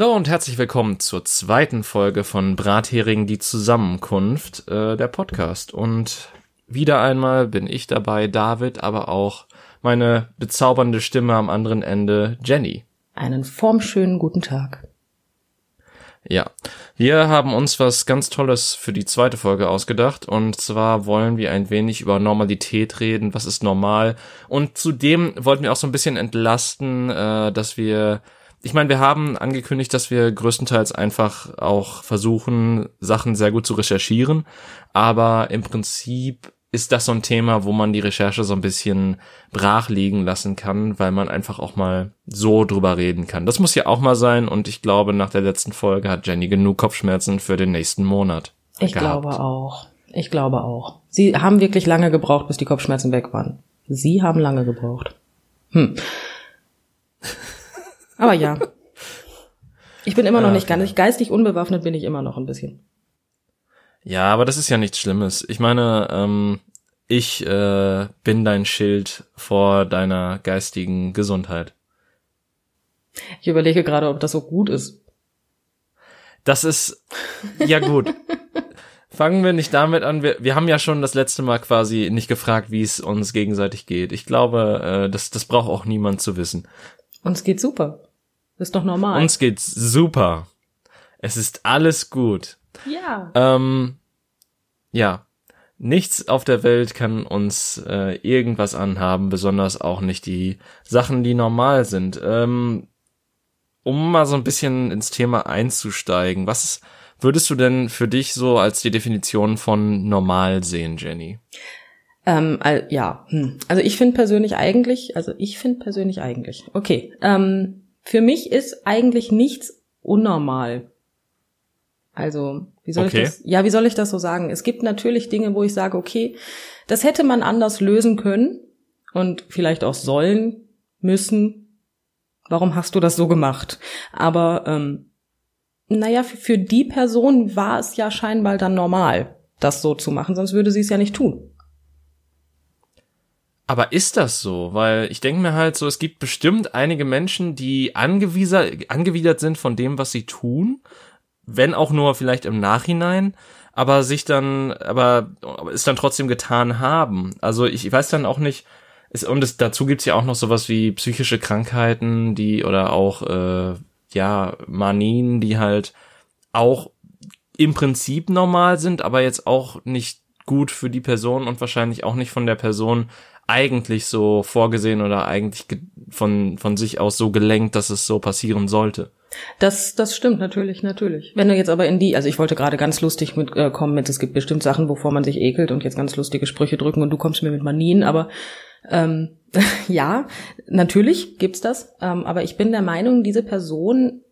Hallo und herzlich willkommen zur zweiten Folge von Brathering die Zusammenkunft, äh, der Podcast. Und wieder einmal bin ich dabei, David, aber auch meine bezaubernde Stimme am anderen Ende, Jenny. Einen formschönen guten Tag. Ja, wir haben uns was ganz Tolles für die zweite Folge ausgedacht und zwar wollen wir ein wenig über Normalität reden, was ist normal und zudem wollten wir auch so ein bisschen entlasten, äh, dass wir ich meine, wir haben angekündigt, dass wir größtenteils einfach auch versuchen, Sachen sehr gut zu recherchieren, aber im Prinzip ist das so ein Thema, wo man die Recherche so ein bisschen brach liegen lassen kann, weil man einfach auch mal so drüber reden kann. Das muss ja auch mal sein und ich glaube, nach der letzten Folge hat Jenny genug Kopfschmerzen für den nächsten Monat. Ich gehabt. glaube auch. Ich glaube auch. Sie haben wirklich lange gebraucht, bis die Kopfschmerzen weg waren. Sie haben lange gebraucht. Hm. Aber ja. Ich bin immer noch nicht ganz, geistig unbewaffnet bin ich immer noch ein bisschen. Ja, aber das ist ja nichts Schlimmes. Ich meine, ähm, ich äh, bin dein Schild vor deiner geistigen Gesundheit. Ich überlege gerade, ob das so gut ist. Das ist ja gut. Fangen wir nicht damit an. Wir, wir haben ja schon das letzte Mal quasi nicht gefragt, wie es uns gegenseitig geht. Ich glaube, äh, das, das braucht auch niemand zu wissen. Uns geht super. Das ist doch normal. Uns geht's super. Es ist alles gut. Ja. Ähm, ja. Nichts auf der Welt kann uns äh, irgendwas anhaben, besonders auch nicht die Sachen, die normal sind. Ähm, um mal so ein bisschen ins Thema einzusteigen, was würdest du denn für dich so als die Definition von normal sehen, Jenny? Ähm, ja, hm. also ich finde persönlich eigentlich, also ich finde persönlich eigentlich, okay, ähm, für mich ist eigentlich nichts unnormal. Also, wie soll okay. ich das? Ja, wie soll ich das so sagen? Es gibt natürlich Dinge, wo ich sage, okay, das hätte man anders lösen können und vielleicht auch sollen, müssen. Warum hast du das so gemacht? Aber ähm, naja, für, für die Person war es ja scheinbar dann normal, das so zu machen, sonst würde sie es ja nicht tun. Aber ist das so? Weil ich denke mir halt so, es gibt bestimmt einige Menschen, die angewidert, angewidert sind von dem, was sie tun, wenn auch nur vielleicht im Nachhinein, aber sich dann, aber es dann trotzdem getan haben. Also ich weiß dann auch nicht, es, und es, dazu gibt's ja auch noch sowas wie psychische Krankheiten, die oder auch äh, ja Manien, die halt auch im Prinzip normal sind, aber jetzt auch nicht gut für die Person und wahrscheinlich auch nicht von der Person eigentlich so vorgesehen oder eigentlich von, von sich aus so gelenkt, dass es so passieren sollte. Das, das stimmt natürlich, natürlich. Wenn du jetzt aber in die, also ich wollte gerade ganz lustig mit, äh, kommen mit, es gibt bestimmt Sachen, wovor man sich ekelt und jetzt ganz lustige Sprüche drücken und du kommst mir mit Manien, aber ähm, ja, natürlich gibt's das, ähm, aber ich bin der Meinung, diese Person,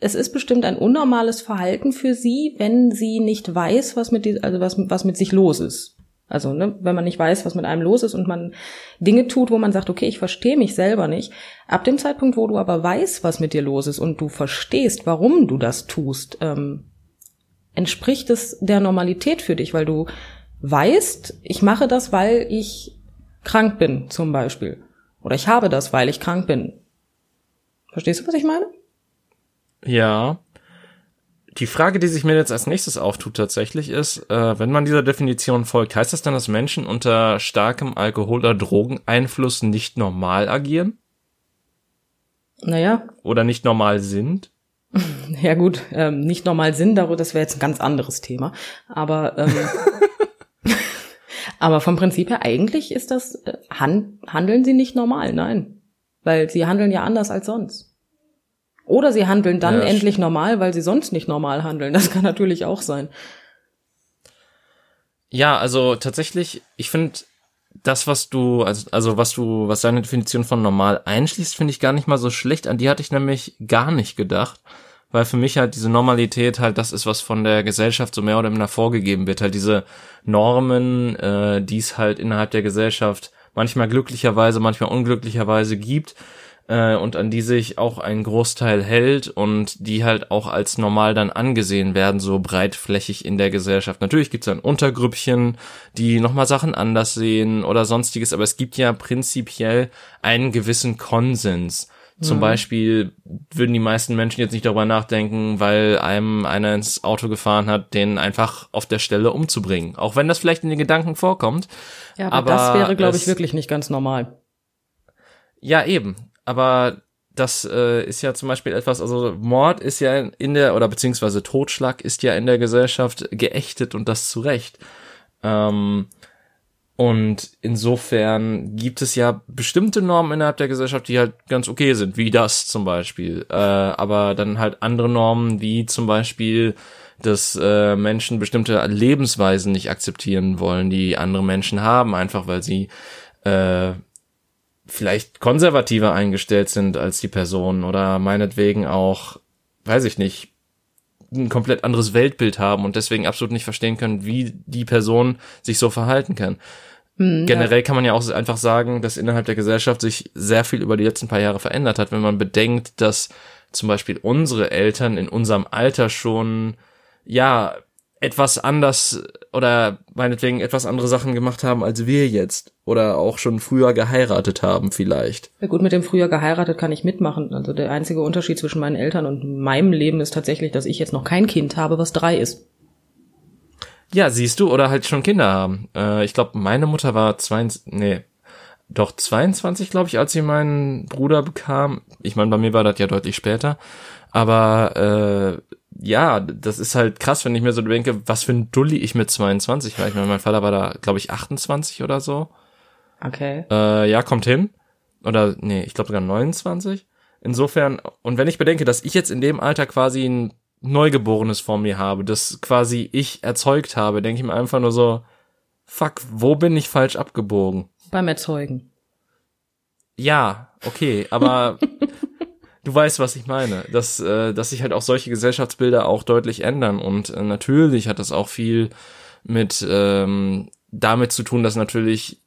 es ist bestimmt ein unnormales Verhalten für sie, wenn sie nicht weiß, was mit die, also was, was mit sich los ist. Also, ne, wenn man nicht weiß, was mit einem los ist und man Dinge tut, wo man sagt, okay, ich verstehe mich selber nicht. Ab dem Zeitpunkt, wo du aber weißt, was mit dir los ist und du verstehst, warum du das tust, ähm, entspricht es der Normalität für dich, weil du weißt, ich mache das, weil ich krank bin, zum Beispiel. Oder ich habe das, weil ich krank bin. Verstehst du, was ich meine? Ja. Die Frage, die sich mir jetzt als nächstes auftut tatsächlich ist, äh, wenn man dieser Definition folgt, heißt das dann, dass Menschen unter starkem Alkohol- oder Drogeneinfluss nicht normal agieren? Naja. Oder nicht normal sind? Ja gut, ähm, nicht normal sind, darüber, das wäre jetzt ein ganz anderes Thema. Aber ähm, aber vom Prinzip her eigentlich ist das äh, han handeln sie nicht normal, nein, weil sie handeln ja anders als sonst. Oder sie handeln dann ja, endlich normal, weil sie sonst nicht normal handeln. Das kann natürlich auch sein. Ja, also tatsächlich, ich finde das, was du, also, also was du, was deine Definition von normal einschließt, finde ich gar nicht mal so schlecht. An die hatte ich nämlich gar nicht gedacht. Weil für mich halt diese Normalität halt das ist, was von der Gesellschaft so mehr oder minder vorgegeben wird. Halt diese Normen, äh, die es halt innerhalb der Gesellschaft manchmal glücklicherweise, manchmal unglücklicherweise gibt äh, und an die sich auch ein Großteil hält und die halt auch als normal dann angesehen werden, so breitflächig in der Gesellschaft. Natürlich gibt es dann Untergrüppchen, die nochmal Sachen anders sehen oder sonstiges, aber es gibt ja prinzipiell einen gewissen Konsens Zum Beispiel würden die meisten Menschen jetzt nicht darüber nachdenken, weil einem einer ins Auto gefahren hat, den einfach auf der Stelle umzubringen. Auch wenn das vielleicht in den Gedanken vorkommt. Ja, aber, aber das wäre, glaube ich, wirklich nicht ganz normal. Ja, eben. Aber das äh, ist ja zum Beispiel etwas, also Mord ist ja in der, oder beziehungsweise Totschlag ist ja in der Gesellschaft geächtet und das zu Recht. Ähm, und insofern gibt es ja bestimmte Normen innerhalb der Gesellschaft, die halt ganz okay sind, wie das zum Beispiel. Äh, aber dann halt andere Normen, wie zum Beispiel, dass äh, Menschen bestimmte Lebensweisen nicht akzeptieren wollen, die andere Menschen haben, einfach weil sie äh, vielleicht konservativer eingestellt sind als die Person oder meinetwegen auch, weiß ich nicht, ein komplett anderes Weltbild haben und deswegen absolut nicht verstehen können, wie die Person sich so verhalten kann. Hm, Generell ja. kann man ja auch einfach sagen, dass innerhalb der Gesellschaft sich sehr viel über die letzten paar Jahre verändert hat, wenn man bedenkt, dass zum Beispiel unsere Eltern in unserem Alter schon, ja, etwas anders oder meinetwegen etwas andere Sachen gemacht haben als wir jetzt oder auch schon früher geheiratet haben vielleicht. Ja gut, mit dem früher geheiratet kann ich mitmachen. Also der einzige Unterschied zwischen meinen Eltern und meinem Leben ist tatsächlich, dass ich jetzt noch kein Kind habe, was drei ist. Ja, siehst du, oder halt schon Kinder haben. Äh, ich glaube, meine Mutter war zwei, nee, doch 22, glaube ich, als sie meinen Bruder bekam. Ich meine, bei mir war das ja deutlich später. Aber äh, ja, das ist halt krass, wenn ich mir so denke, was für ein Dulli ich mit 22 war. Ich meine, mein Vater war da, glaube ich, 28 oder so. Okay. Äh, ja, kommt hin. Oder, nee, ich glaube sogar 29. Insofern, und wenn ich bedenke, dass ich jetzt in dem Alter quasi ein Neugeborenes vor mir habe, das quasi ich erzeugt habe, denke ich mir einfach nur so, fuck, wo bin ich falsch abgebogen? Beim Erzeugen. Ja, okay, aber du weißt, was ich meine, dass, äh, dass sich halt auch solche Gesellschaftsbilder auch deutlich ändern und äh, natürlich hat das auch viel mit ähm, damit zu tun, dass natürlich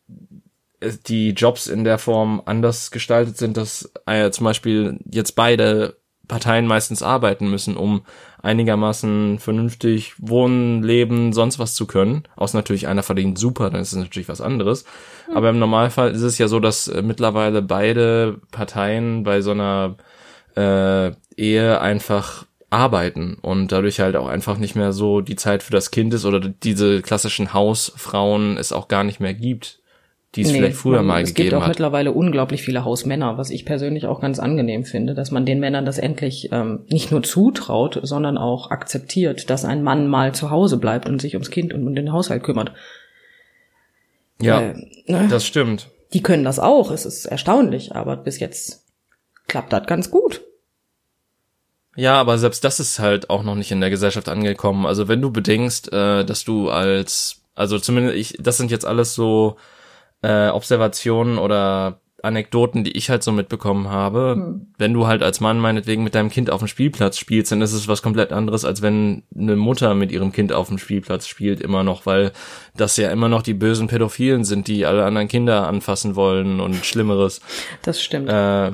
äh, die Jobs in der Form anders gestaltet sind, dass äh, zum Beispiel jetzt beide Parteien meistens arbeiten müssen, um einigermaßen vernünftig wohnen, leben, sonst was zu können. Außer natürlich einer verdient super, dann ist es natürlich was anderes. Mhm. Aber im Normalfall ist es ja so, dass äh, mittlerweile beide Parteien bei so einer äh, Ehe einfach arbeiten und dadurch halt auch einfach nicht mehr so die Zeit für das Kind ist oder diese klassischen Hausfrauen es auch gar nicht mehr gibt, die es nee, vielleicht früher man, mal gegeben hat. Es gibt auch hat. mittlerweile unglaublich viele Hausmänner, was ich persönlich auch ganz angenehm finde, dass man den Männern das endlich ähm, nicht nur zutraut, sondern auch akzeptiert, dass ein Mann mal zu Hause bleibt und sich ums Kind und um den Haushalt kümmert. Ja, äh, ne? das stimmt. Die können das auch, es ist erstaunlich, aber bis jetzt klappt das ganz gut. Ja, aber selbst das ist halt auch noch nicht in der Gesellschaft angekommen. Also wenn du bedenkst, äh, dass du als, also zumindest ich, das sind jetzt alles so äh, Observationen oder Anekdoten, die ich halt so mitbekommen habe. Hm. Wenn du halt als Mann meinetwegen mit deinem Kind auf dem Spielplatz spielst, dann ist es was komplett anderes, als wenn eine Mutter mit ihrem Kind auf dem Spielplatz spielt, immer noch, weil das ja immer noch die bösen Pädophilen sind, die alle anderen Kinder anfassen wollen und Schlimmeres. Das stimmt. Äh,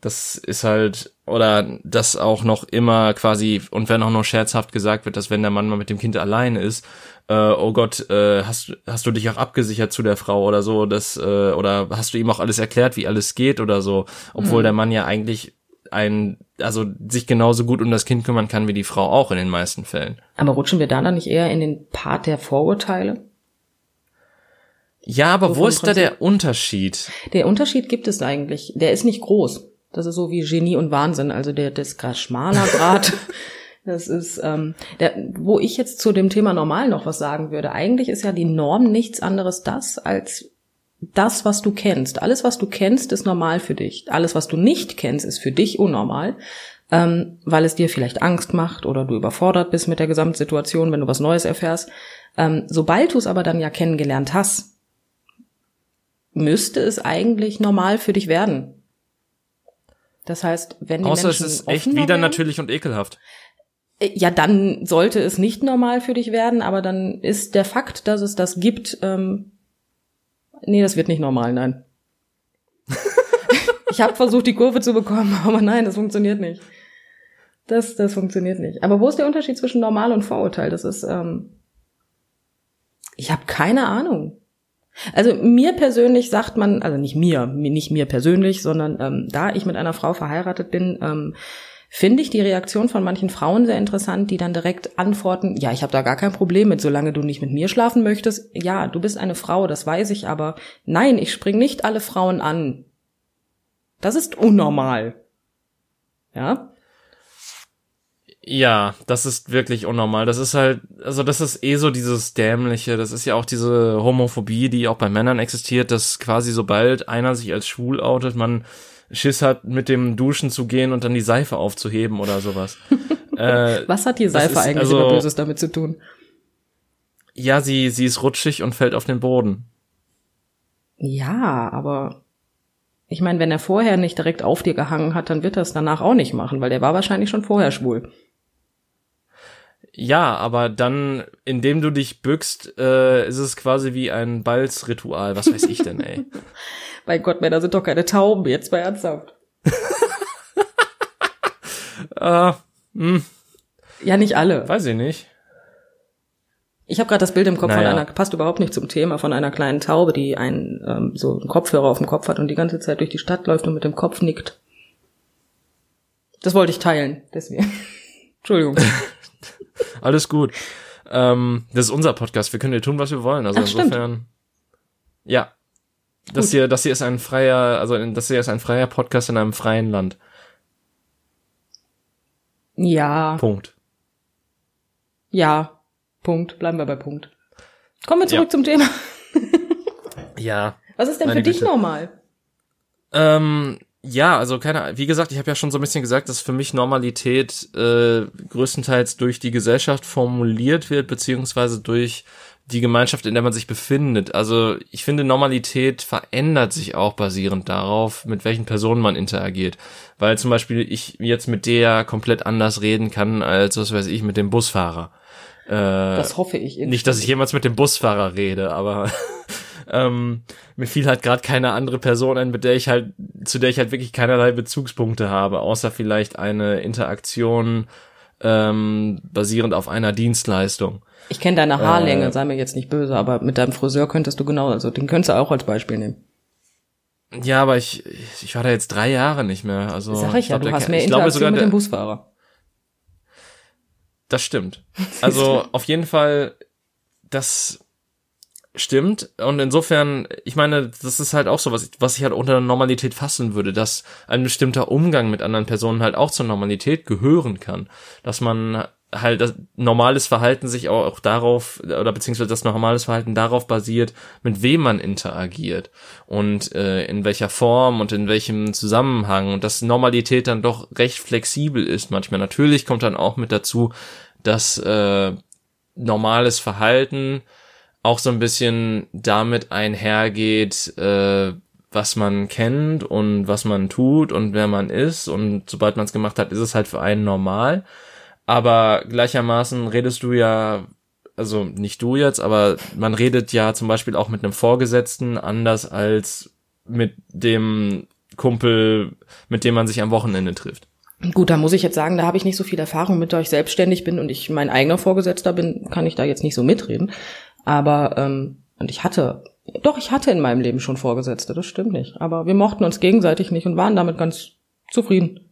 das ist halt, oder das auch noch immer quasi, und wenn auch noch scherzhaft gesagt wird, dass wenn der Mann mal mit dem Kind allein ist, äh, oh Gott, äh, hast, hast du dich auch abgesichert zu der Frau oder so, das, äh, oder hast du ihm auch alles erklärt, wie alles geht oder so, obwohl mhm. der Mann ja eigentlich ein, also sich genauso gut um das Kind kümmern kann wie die Frau auch in den meisten Fällen. Aber rutschen wir da dann nicht eher in den Part der Vorurteile? Ja, aber wo ist da der Unterschied? Der Unterschied gibt es eigentlich. Der ist nicht groß. Das ist so wie Genie und Wahnsinn. Also der, das schmaler Grad. das ist, ähm, der, wo ich jetzt zu dem Thema normal noch was sagen würde. Eigentlich ist ja die Norm nichts anderes das als das, was du kennst. Alles, was du kennst, ist normal für dich. Alles, was du nicht kennst, ist für dich unnormal, ähm, weil es dir vielleicht Angst macht oder du überfordert bist mit der Gesamtsituation, wenn du was Neues erfährst. Ähm, sobald du es aber dann ja kennengelernt hast, müsste es eigentlich normal für dich werden. Das heißt, wenn die Außer Menschen es ist echt wieder werden, natürlich und ekelhaft. Äh, ja, dann sollte es nicht normal für dich werden, aber dann ist der Fakt, dass es das gibt, ähm, nee, das wird nicht normal, nein. ich habe versucht, die Kurve zu bekommen, aber nein, das funktioniert nicht. Das, das funktioniert nicht. Aber wo ist der Unterschied zwischen normal und Vorurteil? Das ist, ähm, ich habe keine Ahnung. Also mir persönlich sagt man, also nicht mir, nicht mir persönlich, sondern ähm, da ich mit einer Frau verheiratet bin, ähm, finde ich die Reaktion von manchen Frauen sehr interessant, die dann direkt antworten, ja, ich habe da gar kein Problem mit, solange du nicht mit mir schlafen möchtest. Ja, du bist eine Frau, das weiß ich, aber nein, ich spring nicht alle Frauen an. Das ist unnormal. Ja? Ja, das ist wirklich unnormal. Das ist halt, also das ist eh so dieses dämliche, das ist ja auch diese Homophobie, die auch bei Männern existiert, dass quasi sobald einer sich als schwul outet, man Schiss hat, mit dem Duschen zu gehen und dann die Seife aufzuheben oder sowas. äh, Was hat die Seife eigentlich also, Böses damit zu tun? Ja, sie, sie ist rutschig und fällt auf den Boden. Ja, aber ich meine, wenn er vorher nicht direkt auf dir gehangen hat, dann wird er es danach auch nicht machen, weil der war wahrscheinlich schon vorher schwul. Ja, aber dann, indem du dich bückst, äh, ist es quasi wie ein Balzritual. Was weiß ich denn, ey? Bei Gott, Männer sind doch keine Tauben, jetzt bei ernsthaft. äh. Ja, nicht alle. Weiß ich nicht. Ich habe gerade das Bild im Kopf naja. von einer, passt überhaupt nicht zum Thema, von einer kleinen Taube, die einen ähm, so einen Kopfhörer auf dem Kopf hat und die ganze Zeit durch die Stadt läuft und mit dem Kopf nickt. Das wollte ich teilen, deswegen. Entschuldigung. Alles gut. Ähm, das ist unser Podcast. Wir können hier tun, was wir wollen. Also Ach, insofern. Stimmt. Ja. Das gut. hier, das hier ist ein freier, also das hier ist ein freier Podcast in einem freien Land. Ja. Punkt. Ja. Punkt. Bleiben wir bei Punkt. Kommen wir zurück ja. zum Thema. ja. Was ist denn für dich normal? Ähm, ja, also keine, wie gesagt, ich habe ja schon so ein bisschen gesagt, dass für mich Normalität äh, größtenteils durch die Gesellschaft formuliert wird, beziehungsweise durch die Gemeinschaft, in der man sich befindet. Also ich finde, Normalität verändert sich auch basierend darauf, mit welchen Personen man interagiert. Weil zum Beispiel ich jetzt mit der komplett anders reden kann, als was weiß ich, mit dem Busfahrer. Äh, das hoffe ich. Nicht, dass ich jemals mit dem Busfahrer rede, aber ähm, mir fiel halt gerade keine andere Person ein, mit der ich halt, zu der ich halt wirklich keinerlei Bezugspunkte habe, außer vielleicht eine Interaktion ähm, basierend auf einer Dienstleistung. Ich kenne deine Haarlänge, äh, sei mir jetzt nicht böse, aber mit deinem Friseur könntest du genau, also den könntest du auch als Beispiel nehmen. Ja, aber ich, ich war da jetzt drei Jahre nicht mehr. Also Sag ich, ich ja, glaub, du hast mehr Interaktion mit dem Busfahrer. Das stimmt. Also auf jeden Fall, das stimmt. Und insofern, ich meine, das ist halt auch so, was ich, was ich halt unter Normalität fassen würde, dass ein bestimmter Umgang mit anderen Personen halt auch zur Normalität gehören kann. Dass man halt das normales Verhalten sich auch, auch darauf oder beziehungsweise das normales Verhalten darauf basiert, mit wem man interagiert und äh, in welcher Form und in welchem Zusammenhang und dass Normalität dann doch recht flexibel ist manchmal. Natürlich kommt dann auch mit dazu, dass äh, normales Verhalten auch so ein bisschen damit einhergeht, äh, was man kennt und was man tut und wer man ist und sobald man es gemacht hat, ist es halt für einen normal. Aber gleichermaßen redest du ja, also nicht du jetzt, aber man redet ja zum Beispiel auch mit einem Vorgesetzten anders als mit dem Kumpel, mit dem man sich am Wochenende trifft. Gut, da muss ich jetzt sagen, da habe ich nicht so viel Erfahrung mit, da ich selbstständig bin und ich mein eigener Vorgesetzter bin, kann ich da jetzt nicht so mitreden. Aber, ähm, und ich hatte, doch, ich hatte in meinem Leben schon Vorgesetzte, das stimmt nicht. Aber wir mochten uns gegenseitig nicht und waren damit ganz zufrieden.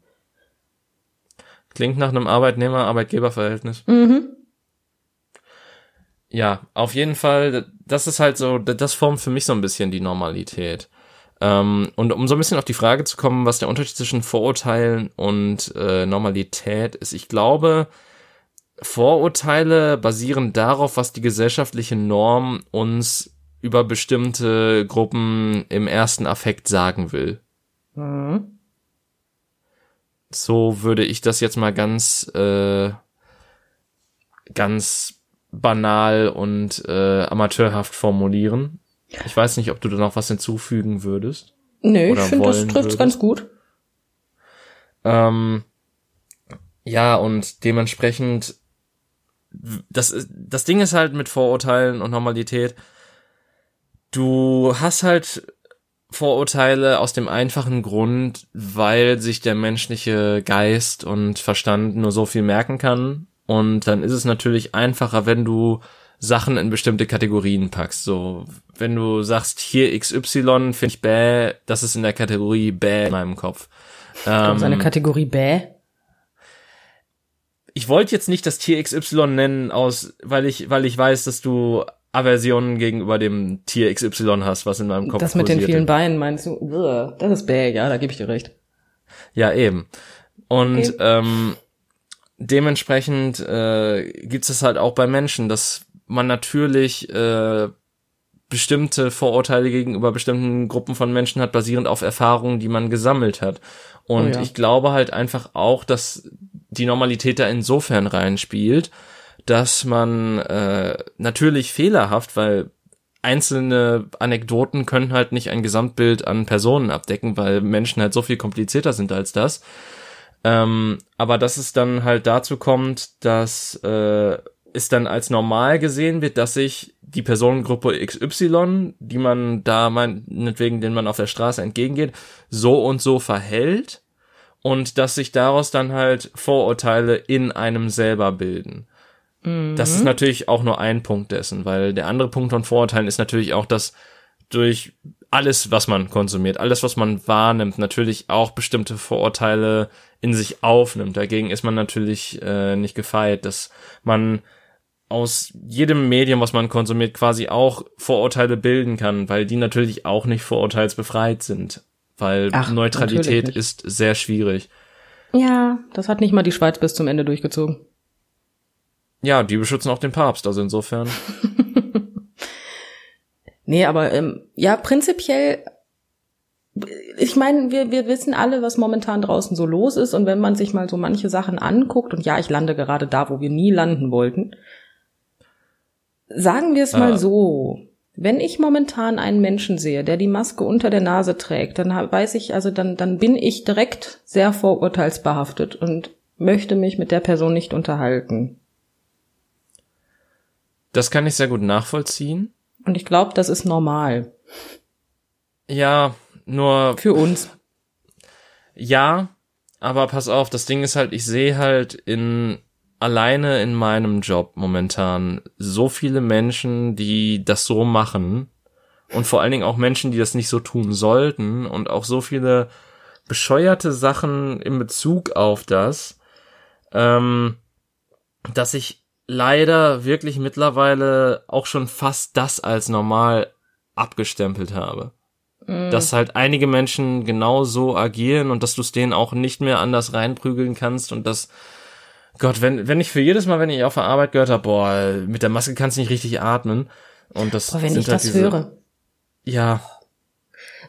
Klingt nach einem Arbeitnehmer-Arbeitgeber-Verhältnis. Mhm. Ja, auf jeden Fall, das ist halt so, das formt für mich so ein bisschen die Normalität. Ähm, und um so ein bisschen auf die Frage zu kommen, was der Unterschied zwischen Vorurteilen und äh, Normalität ist, ich glaube, Vorurteile basieren darauf, was die gesellschaftliche Norm uns über bestimmte Gruppen im ersten Affekt sagen will. Mhm. So würde ich das jetzt mal ganz, äh, ganz banal und äh, amateurhaft formulieren. Ich weiß nicht, ob du da noch was hinzufügen würdest. Nee, ich finde, das trifft ganz gut. Ähm, ja, und dementsprechend das, das Ding ist halt mit Vorurteilen und Normalität, du hast halt Vorurteile aus dem einfachen Grund, weil sich der menschliche Geist und Verstand nur so viel merken kann. Und dann ist es natürlich einfacher, wenn du Sachen in bestimmte Kategorien packst. So, wenn du sagst, hier XY finde ich bäh, das ist in der Kategorie bäh in meinem Kopf. Ähm, eine Kategorie bäh? Ich wollte jetzt nicht das Tier XY nennen, aus, weil ich, weil ich weiß, dass du Aversionen gegenüber dem Tier XY hast, was in meinem Kopf Das mit den vielen Beinen meinst du? Das ist bäh, ja, da gebe ich dir recht. Ja, eben. Und okay. ähm, dementsprechend äh, gibt es halt auch bei Menschen, dass man natürlich äh, bestimmte Vorurteile gegenüber bestimmten Gruppen von Menschen hat, basierend auf Erfahrungen, die man gesammelt hat. Und oh ja. ich glaube halt einfach auch, dass die Normalität da insofern reinspielt, dass man äh, natürlich fehlerhaft, weil einzelne Anekdoten können halt nicht ein Gesamtbild an Personen abdecken, weil Menschen halt so viel komplizierter sind als das. Ähm, aber dass es dann halt dazu kommt, dass äh, es dann als normal gesehen wird, dass sich die Personengruppe XY, die man da meinetwegen, den man auf der Straße entgegengeht, so und so verhält und dass sich daraus dann halt Vorurteile in einem selber bilden. Mhm. Das ist natürlich auch nur ein Punkt dessen, weil der andere Punkt von Vorurteilen ist natürlich auch, dass durch alles, was man konsumiert, alles, was man wahrnimmt, natürlich auch bestimmte Vorurteile in sich aufnimmt. Dagegen ist man natürlich äh, nicht gefeit, dass man aus jedem Medium, was man konsumiert, quasi auch Vorurteile bilden kann, weil die natürlich auch nicht vorurteilsbefreit sind, weil Ach, Neutralität ist sehr schwierig. Ja, das hat nicht mal die Schweiz bis zum Ende durchgezogen. Ja, die beschützen auch den Papst, also insofern. nee, aber ähm, ja, prinzipiell ich meine, wir, wir wissen alle, was momentan draußen so los ist. Und wenn man sich mal so manche Sachen anguckt, und ja, ich lande gerade da, wo wir nie landen wollten, Sagen wir es mal so. Wenn ich momentan einen Menschen sehe, der die Maske unter der Nase trägt, dann weiß ich, also dann, dann bin ich direkt sehr vorurteilsbehaftet und möchte mich mit der Person nicht unterhalten. Das kann ich sehr gut nachvollziehen. Und ich glaube, das ist normal. Ja, nur. Für uns. Ja, aber pass auf, das Ding ist halt, ich sehe halt in alleine in meinem Job momentan so viele Menschen, die das so machen und vor allen Dingen auch Menschen, die das nicht so tun sollten und auch so viele bescheuerte Sachen in Bezug auf das, ähm, dass ich leider wirklich mittlerweile auch schon fast das als normal abgestempelt habe. Mm. Dass halt einige Menschen genau so agieren und dass du es denen auch nicht mehr anders reinprügeln kannst und dass Gott, wenn, wenn ich für jedes Mal, wenn ich auf der Arbeit gehört habe, boah, mit der Maske kannst du nicht richtig atmen. Und das boah, wenn ich halt das diese, höre. Ja.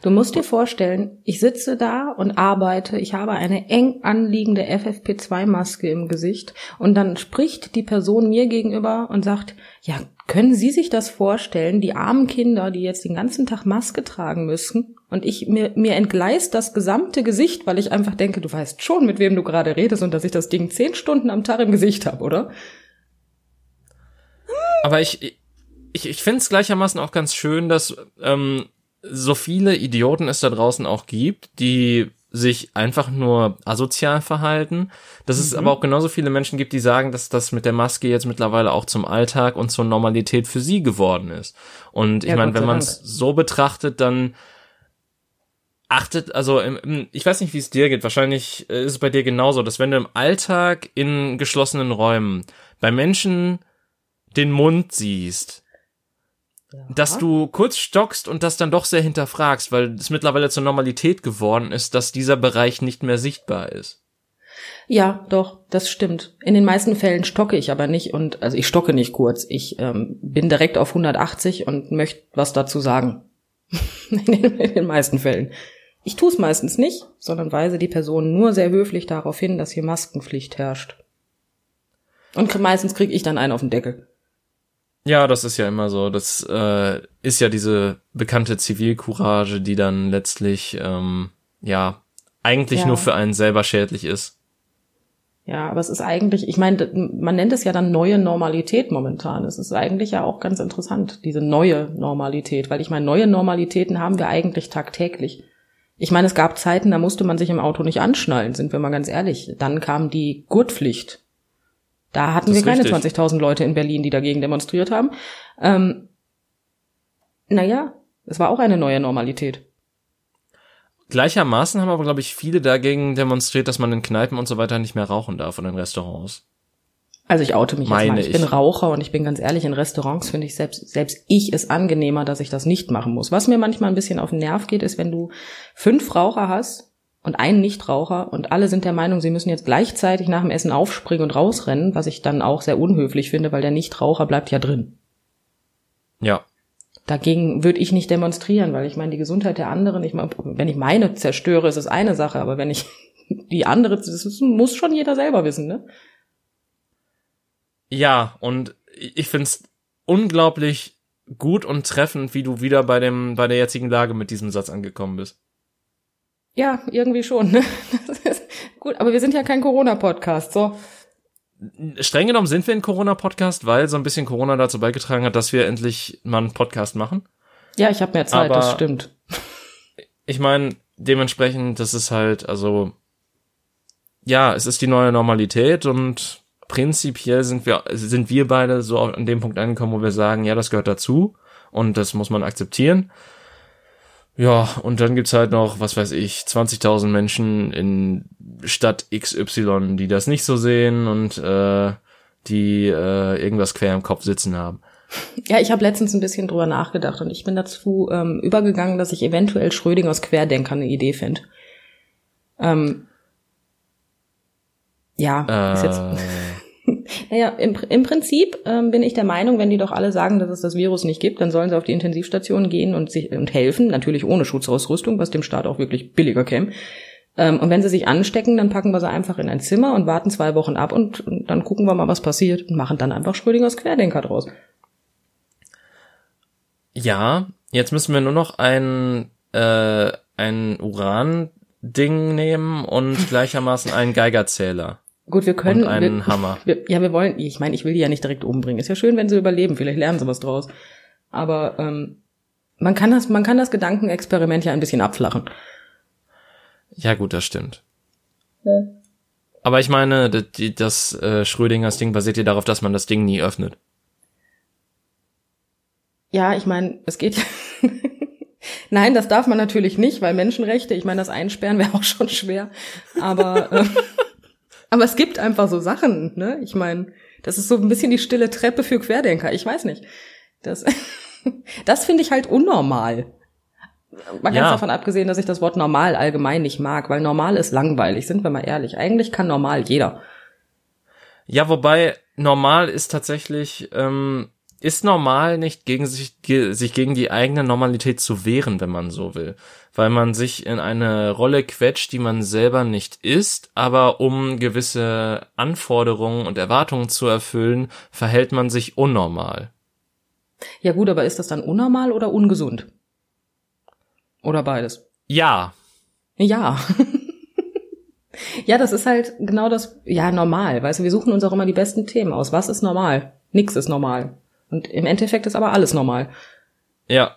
Du musst dir vorstellen, ich sitze da und arbeite, ich habe eine eng anliegende FFP2-Maske im Gesicht und dann spricht die Person mir gegenüber und sagt, ja, können Sie sich das vorstellen, die armen Kinder, die jetzt den ganzen Tag Maske tragen müssen und ich mir, mir entgleist das gesamte Gesicht, weil ich einfach denke, du weißt schon, mit wem du gerade redest und dass ich das Ding zehn Stunden am Tag im Gesicht habe, oder? Aber ich, ich, ich finde es gleichermaßen auch ganz schön, dass ähm, so viele Idioten es da draußen auch gibt, die sich einfach nur asozial verhalten, dass mhm. es aber auch genauso viele Menschen gibt, die sagen, dass das mit der Maske jetzt mittlerweile auch zum Alltag und zur Normalität für sie geworden ist. Und ich ja, meine, wenn man es so betrachtet, dann achtet, also ich weiß nicht, wie es dir geht, wahrscheinlich äh, ist es bei dir genauso, dass wenn du im Alltag in geschlossenen Räumen bei Menschen den Mund siehst, ja. dass du kurz stockst und das dann doch sehr hinterfragst, weil es mittlerweile zur Normalität geworden ist, dass dieser Bereich nicht mehr sichtbar ist. Ja, doch, das stimmt. In den meisten Fällen stocke ich aber nicht und also ich stocke nicht kurz. Ich ähm, bin direkt auf 180 und möchte was dazu sagen. in, den, in den meisten Fällen. Ich tue es meistens nicht, sondern weise die Person nur sehr höflich darauf hin, dass hier Maskenpflicht herrscht. Und meistens kriege ich dann einen auf den Deckel. Ja, das ist ja immer so. Das äh, ist ja diese bekannte Zivilcourage, die dann letztlich ähm, ja eigentlich ja. nur für einen selber schädlich ist. Ja, aber es ist eigentlich, ich meine, man nennt es ja dann neue Normalität momentan. Es ist eigentlich ja auch ganz interessant, diese neue Normalität, weil ich meine, neue Normalitäten haben wir eigentlich tagtäglich. Ich meine, es gab Zeiten, da musste man sich im Auto nicht anschnallen, sind wir mal ganz ehrlich. Dann kam die Gurtpflicht. Da hatten wir keine 20.000 Leute in Berlin, die dagegen demonstriert haben. Ähm, naja, es war auch eine neue Normalität. Gleichermaßen haben aber, glaube ich, viele dagegen demonstriert, dass man in Kneipen und so weiter nicht mehr rauchen darf und in Restaurants. Also ich oute mich Meine jetzt mal. Ich, ich bin Raucher und ich bin ganz ehrlich, in Restaurants finde ich selbst, selbst ich es angenehmer, dass ich das nicht machen muss. Was mir manchmal ein bisschen auf den Nerv geht, ist, wenn du fünf Raucher hast und einen Nichtraucher und alle sind der Meinung, sie müssen jetzt gleichzeitig nach dem Essen aufspringen und rausrennen, was ich dann auch sehr unhöflich finde, weil der Nichtraucher bleibt ja drin. Ja. Dagegen würde ich nicht demonstrieren, weil ich meine, die Gesundheit der anderen, ich meine, wenn ich meine zerstöre, ist es eine Sache, aber wenn ich die andere, das muss schon jeder selber wissen, ne? Ja, und ich find's unglaublich gut und treffend, wie du wieder bei dem, bei der jetzigen Lage mit diesem Satz angekommen bist. Ja, irgendwie schon. Ne? gut, aber wir sind ja kein Corona-Podcast, so. Streng genommen sind wir ein Corona-Podcast, weil so ein bisschen Corona dazu beigetragen hat, dass wir endlich mal einen Podcast machen. Ja, ich habe mehr Zeit, aber das stimmt. Ich meine, dementsprechend, das ist halt, also, ja, es ist die neue Normalität und prinzipiell sind wir, sind wir beide so an dem Punkt angekommen, wo wir sagen, ja, das gehört dazu und das muss man akzeptieren. Ja, und dann gibt's halt noch, was weiß ich, 20.000 Menschen in Stadt XY, die das nicht so sehen und äh, die äh, irgendwas quer im Kopf sitzen haben. Ja, ich habe letztens ein bisschen drüber nachgedacht und ich bin dazu ähm, übergegangen, dass ich eventuell Schrödingers Querdenker eine Idee finde. Ähm, ja, äh, ist jetzt. Naja, im, im Prinzip ähm, bin ich der Meinung, wenn die doch alle sagen, dass es das Virus nicht gibt, dann sollen sie auf die Intensivstation gehen und sich und helfen, natürlich ohne Schutzausrüstung, was dem Staat auch wirklich billiger käme. Ähm, und wenn sie sich anstecken, dann packen wir sie einfach in ein Zimmer und warten zwei Wochen ab und, und dann gucken wir mal, was passiert und machen dann einfach Schrödingers Querdenker draus. Ja, jetzt müssen wir nur noch ein, äh, ein Uran-Ding nehmen und gleichermaßen einen Geigerzähler. Gut, wir können. Und einen wir, Hammer. Wir, ja, wir wollen. Ich meine, ich will die ja nicht direkt umbringen. Ist ja schön, wenn sie überleben. Vielleicht lernen sie was draus. Aber ähm, man kann das, man kann das Gedankenexperiment ja ein bisschen abflachen. Ja, gut, das stimmt. Ja. Aber ich meine, das, das äh, Schrödingers Ding basiert ja darauf, dass man das Ding nie öffnet. Ja, ich meine, es geht ja. Nein, das darf man natürlich nicht, weil Menschenrechte, ich meine, das Einsperren wäre auch schon schwer. Aber äh, aber es gibt einfach so Sachen, ne? Ich meine, das ist so ein bisschen die stille Treppe für Querdenker. Ich weiß nicht. Das, das finde ich halt unnormal. Mal ganz ja. davon abgesehen, dass ich das Wort normal allgemein nicht mag, weil normal ist langweilig, sind wir mal ehrlich. Eigentlich kann normal jeder. Ja, wobei normal ist tatsächlich, ähm, ist normal nicht gegen sich, sich gegen die eigene Normalität zu wehren, wenn man so will weil man sich in eine Rolle quetscht, die man selber nicht ist, aber um gewisse Anforderungen und Erwartungen zu erfüllen, verhält man sich unnormal. Ja gut, aber ist das dann unnormal oder ungesund? Oder beides? Ja. Ja. ja, das ist halt genau das, ja, normal. Weißt du, wir suchen uns auch immer die besten Themen aus. Was ist normal? Nix ist normal. Und im Endeffekt ist aber alles normal. Ja.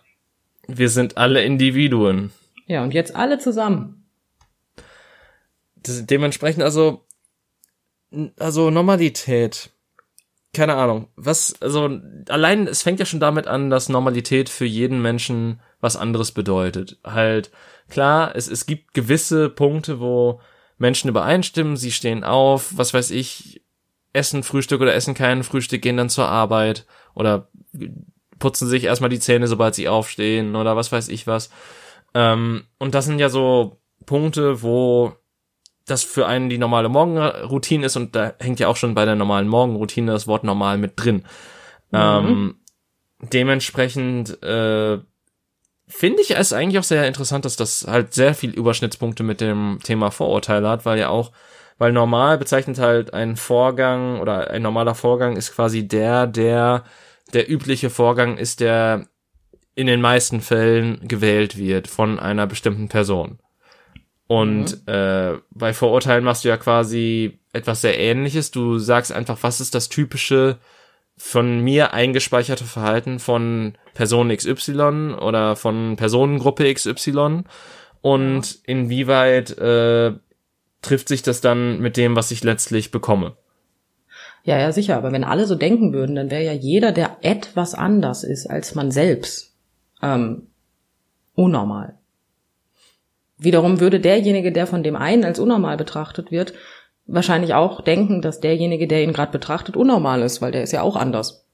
Wir sind alle Individuen. Ja, und jetzt alle zusammen. Das, dementsprechend also, also Normalität. Keine Ahnung. Was, also, allein, es fängt ja schon damit an, dass Normalität für jeden Menschen was anderes bedeutet. Halt, klar, es, es gibt gewisse Punkte, wo Menschen übereinstimmen, sie stehen auf, was weiß ich, essen Frühstück oder essen kein Frühstück, gehen dann zur Arbeit oder putzen sich erstmal die Zähne, sobald sie aufstehen oder was weiß ich was. Ähm, und das sind ja so Punkte, wo das für einen die normale Morgenroutine ist und da hängt ja auch schon bei der normalen Morgenroutine das Wort normal mit drin. Mhm. Ähm, dementsprechend äh, finde ich es eigentlich auch sehr interessant, dass das halt sehr viel Überschnittspunkte mit dem Thema Vorurteile hat, weil ja auch, weil normal bezeichnet halt ein Vorgang oder ein normaler Vorgang ist quasi der, der der übliche Vorgang ist, der in den meisten Fällen gewählt wird von einer bestimmten Person. Und mhm. äh, bei Vorurteilen machst du ja quasi etwas sehr ähnliches. Du sagst einfach, was ist das typische von mir eingespeicherte Verhalten von Person XY oder von Personengruppe XY und inwieweit äh, trifft sich das dann mit dem, was ich letztlich bekomme. Ja, ja, sicher. Aber wenn alle so denken würden, dann wäre ja jeder, der etwas anders ist als man selbst, ähm, unnormal. Wiederum würde derjenige, der von dem einen als unnormal betrachtet wird, wahrscheinlich auch denken, dass derjenige, der ihn gerade betrachtet, unnormal ist, weil der ist ja auch anders.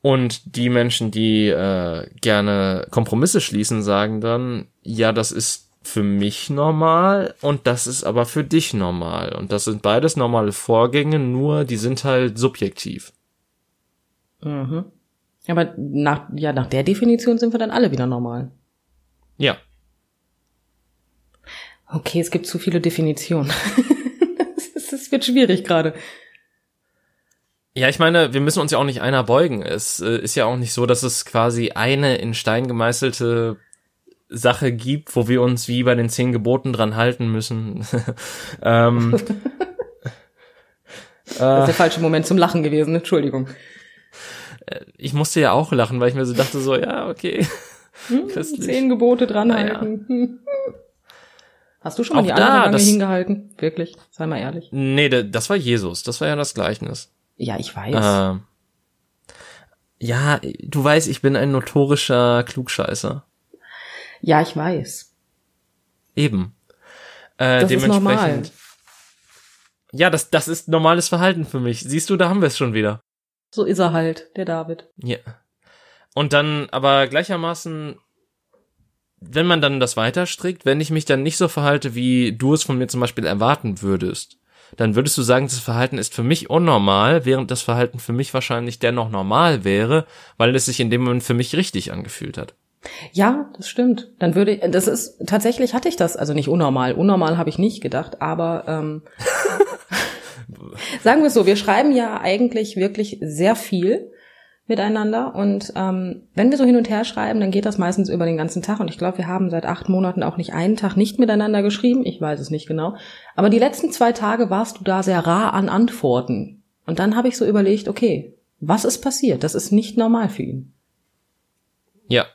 Und die Menschen, die äh, gerne Kompromisse schließen, sagen dann, ja, das ist für mich normal und das ist aber für dich normal. Und das sind beides normale Vorgänge, nur die sind halt subjektiv. Mhm. Aber nach, ja, nach der Definition sind wir dann alle wieder normal. Ja. Okay, es gibt zu viele Definitionen. Es wird schwierig gerade. Ja, ich meine, wir müssen uns ja auch nicht einer beugen. Es äh, ist ja auch nicht so, dass es quasi eine in Stein gemeißelte Sache gibt, wo wir uns wie bei den zehn Geboten dran halten müssen. ähm, das ist der falsche Moment zum Lachen gewesen, Entschuldigung. Äh, ich musste ja auch lachen, weil ich mir so dachte, so, ja, okay. Hm, zehn Gebote dranhalten. Ja. Hast du schon mal auch die andere da, Wange hingehalten? Wirklich? Sei mal ehrlich. Nee, das war Jesus. Das war ja das Gleichnis. Ja, ich weiß. Äh, ja, du weißt, ich bin ein notorischer Klugscheißer. Ja, ich weiß. Eben. Äh, das dementsprechend. Ist normal. Ja, das, das ist normales Verhalten für mich. Siehst du, da haben wir es schon wieder. So ist er halt, der David. Ja. Und dann aber gleichermaßen, wenn man dann das weiterstrickt, wenn ich mich dann nicht so verhalte, wie du es von mir zum Beispiel erwarten würdest, dann würdest du sagen, das Verhalten ist für mich unnormal, während das Verhalten für mich wahrscheinlich dennoch normal wäre, weil es sich in dem Moment für mich richtig angefühlt hat. Ja, das stimmt. Dann würde ich, das ist tatsächlich hatte ich das, also nicht unnormal. Unnormal habe ich nicht gedacht, aber ähm, sagen wir es so, wir schreiben ja eigentlich wirklich sehr viel miteinander und ähm, wenn wir so hin und her schreiben, dann geht das meistens über den ganzen Tag und ich glaube, wir haben seit acht Monaten auch nicht einen Tag nicht miteinander geschrieben. Ich weiß es nicht genau, aber die letzten zwei Tage warst du da sehr rar an Antworten und dann habe ich so überlegt, okay, was ist passiert? Das ist nicht normal für ihn. Ja,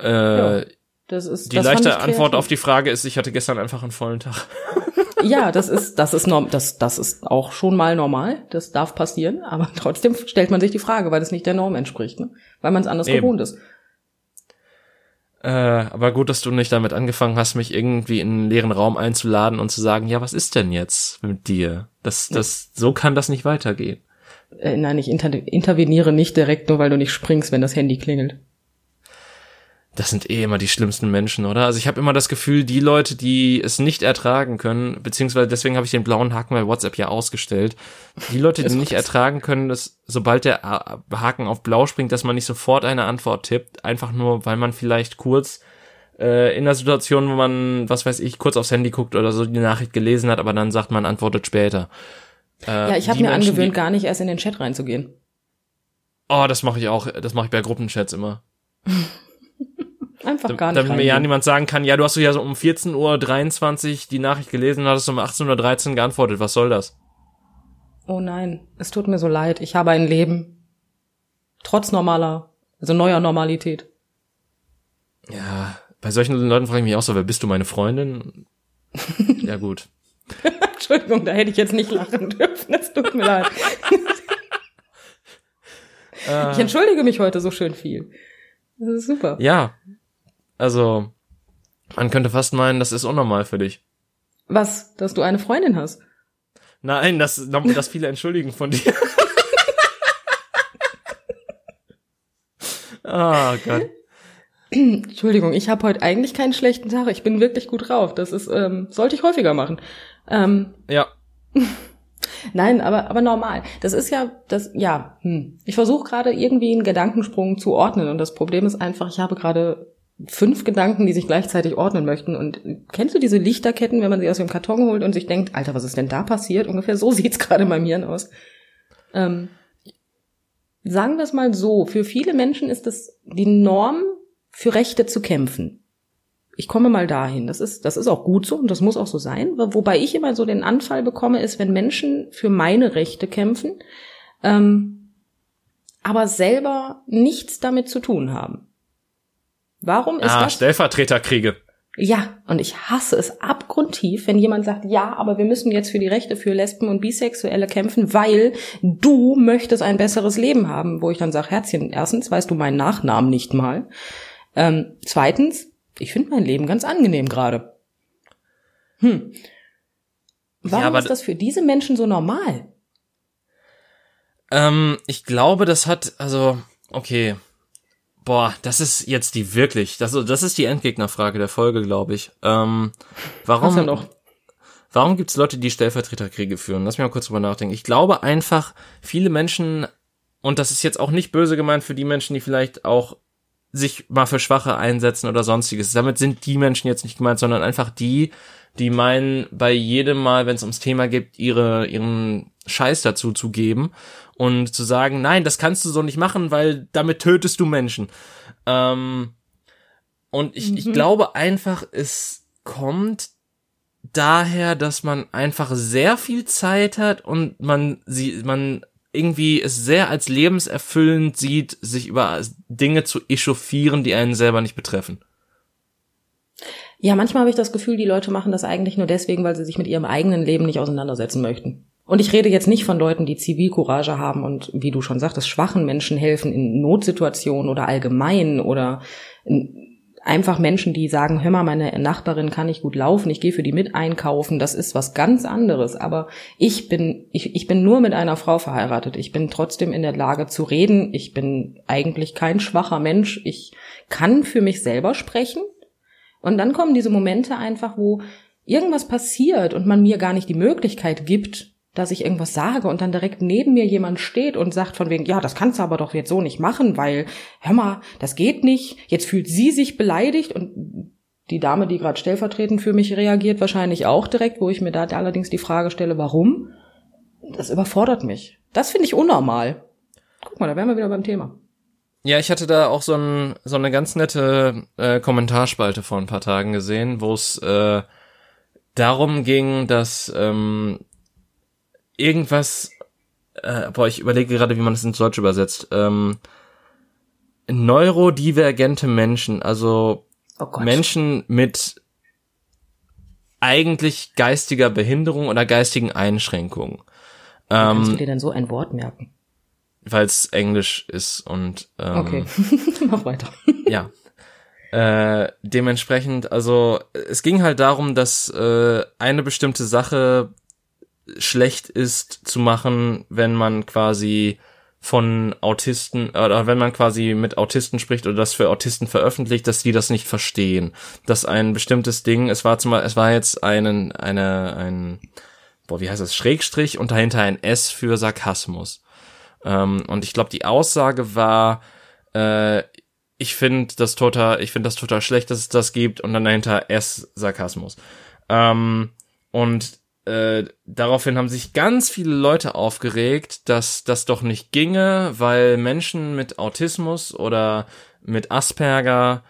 äh, ja, das ist, die das leichte Antwort auf die Frage ist, ich hatte gestern einfach einen vollen Tag. Ja, das ist, das ist norm, das, das ist auch schon mal normal. Das darf passieren, aber trotzdem stellt man sich die Frage, weil das nicht der Norm entspricht, ne? weil man es anders Eben. gewohnt ist. Äh, aber gut, dass du nicht damit angefangen hast, mich irgendwie in einen leeren Raum einzuladen und zu sagen, ja, was ist denn jetzt mit dir? Das, das, so kann das nicht weitergehen. Äh, nein, ich inter interveniere nicht direkt, nur weil du nicht springst, wenn das Handy klingelt das sind eh immer die schlimmsten Menschen, oder? Also ich habe immer das Gefühl, die Leute, die es nicht ertragen können, beziehungsweise deswegen habe ich den blauen Haken bei WhatsApp ja ausgestellt, die Leute, die nicht ertragen können, dass sobald der Haken auf blau springt, dass man nicht sofort eine Antwort tippt, einfach nur, weil man vielleicht kurz äh, in der Situation, wo man, was weiß ich, kurz aufs Handy guckt oder so die Nachricht gelesen hat, aber dann sagt man, antwortet später. Äh, ja, ich habe mir Menschen, angewöhnt, gar nicht erst in den Chat reinzugehen. Oh, das mache ich auch, das mache ich bei Gruppenchats immer. Einfach gar nicht. Damit mir ja niemand sagen kann, ja, du hast ja so um 14.23 Uhr die Nachricht gelesen und hattest um 18.13 Uhr geantwortet. Was soll das? Oh nein, es tut mir so leid. Ich habe ein Leben. Trotz normaler, also neuer Normalität. Ja, bei solchen Leuten frage ich mich auch so, wer bist du, meine Freundin? ja, gut. Entschuldigung, da hätte ich jetzt nicht lachen dürfen. Es tut mir leid. Ich entschuldige mich heute so schön viel. Das ist super. Ja, also, man könnte fast meinen, das ist unnormal für dich. Was? Dass du eine Freundin hast? Nein, das, das viele entschuldigen von dir. oh Gott. Entschuldigung, ich habe heute eigentlich keinen schlechten Tag. Ich bin wirklich gut drauf. Das ist, ähm, sollte ich häufiger machen. Ähm, ja. Nein, aber, aber normal. Das ist ja, das, ja, hm. ich versuche gerade irgendwie einen Gedankensprung zu ordnen und das Problem ist einfach, ich habe gerade fünf Gedanken, die sich gleichzeitig ordnen möchten. Und kennst du diese Lichterketten, wenn man sie aus dem Karton holt und sich denkt, Alter, was ist denn da passiert? Ungefähr so sieht's gerade meinem Hirn aus. Ähm, sagen wir es mal so, für viele Menschen ist es die Norm, für Rechte zu kämpfen. Ich komme mal dahin. Das ist, das ist auch gut so und das muss auch so sein. Wobei ich immer so den Anfall bekomme, ist, wenn Menschen für meine Rechte kämpfen, ähm, aber selber nichts damit zu tun haben. Warum ist ah, das? Stellvertreterkriege. Ja, und ich hasse es abgrundtief, wenn jemand sagt, ja, aber wir müssen jetzt für die Rechte für Lesben und Bisexuelle kämpfen, weil du möchtest ein besseres Leben haben. Wo ich dann sage, Herzchen, erstens weißt du meinen Nachnamen nicht mal. Ähm, zweitens, ich finde mein Leben ganz angenehm gerade. Hm. Warum ja, ist das für diese Menschen so normal? Ähm, ich glaube, das hat, also, okay, Boah, das ist jetzt die wirklich, das, das ist die Endgegnerfrage der Folge, glaube ich. Ähm, warum, ja noch? warum gibt's Leute, die Stellvertreterkriege führen? Lass mich mal kurz drüber nachdenken. Ich glaube einfach, viele Menschen, und das ist jetzt auch nicht böse gemeint für die Menschen, die vielleicht auch sich mal für Schwache einsetzen oder sonstiges. Damit sind die Menschen jetzt nicht gemeint, sondern einfach die, die meinen, bei jedem Mal, wenn es ums Thema geht, ihre, ihren Scheiß dazu zu geben und zu sagen, nein, das kannst du so nicht machen, weil damit tötest du Menschen. Ähm, und ich, mhm. ich glaube einfach, es kommt daher, dass man einfach sehr viel Zeit hat und man sie, man irgendwie es sehr als lebenserfüllend sieht, sich über Dinge zu echauffieren, die einen selber nicht betreffen. Ja, manchmal habe ich das Gefühl, die Leute machen das eigentlich nur deswegen, weil sie sich mit ihrem eigenen Leben nicht auseinandersetzen möchten. Und ich rede jetzt nicht von Leuten, die Zivilcourage haben und, wie du schon sagtest, schwachen Menschen helfen in Notsituationen oder allgemein oder einfach Menschen, die sagen, hör mal, meine Nachbarin kann nicht gut laufen, ich gehe für die mit einkaufen, das ist was ganz anderes. Aber ich bin, ich, ich bin nur mit einer Frau verheiratet. Ich bin trotzdem in der Lage zu reden. Ich bin eigentlich kein schwacher Mensch. Ich kann für mich selber sprechen. Und dann kommen diese Momente einfach, wo irgendwas passiert und man mir gar nicht die Möglichkeit gibt, dass ich irgendwas sage und dann direkt neben mir jemand steht und sagt von wegen, ja, das kannst du aber doch jetzt so nicht machen, weil, hör mal, das geht nicht. Jetzt fühlt sie sich beleidigt und die Dame, die gerade stellvertretend für mich reagiert, wahrscheinlich auch direkt, wo ich mir da allerdings die Frage stelle, warum? Das überfordert mich. Das finde ich unnormal. Guck mal, da wären wir wieder beim Thema. Ja, ich hatte da auch so, ein, so eine ganz nette äh, Kommentarspalte vor ein paar Tagen gesehen, wo es äh, darum ging, dass ähm, irgendwas, äh, boah, ich überlege gerade, wie man das ins Deutsch übersetzt. Ähm, neurodivergente Menschen, also oh Menschen mit eigentlich geistiger Behinderung oder geistigen Einschränkungen. Ähm, kannst du dir denn so ein Wort merken? Weil es Englisch ist und ähm, Okay, mach weiter. ja. Äh, dementsprechend, also es ging halt darum, dass äh, eine bestimmte Sache schlecht ist zu machen, wenn man quasi von Autisten oder wenn man quasi mit Autisten spricht oder das für Autisten veröffentlicht, dass die das nicht verstehen. Dass ein bestimmtes Ding, es war zum es war jetzt einen, eine, ein, boah, wie heißt das, Schrägstrich und dahinter ein S für Sarkasmus. Ähm, und ich glaube, die Aussage war, äh, ich finde das total, ich finde das total schlecht, dass es das gibt und dann dahinter S Sarkasmus. Ähm, und äh, daraufhin haben sich ganz viele Leute aufgeregt, dass das doch nicht ginge, weil Menschen mit Autismus oder mit Asperger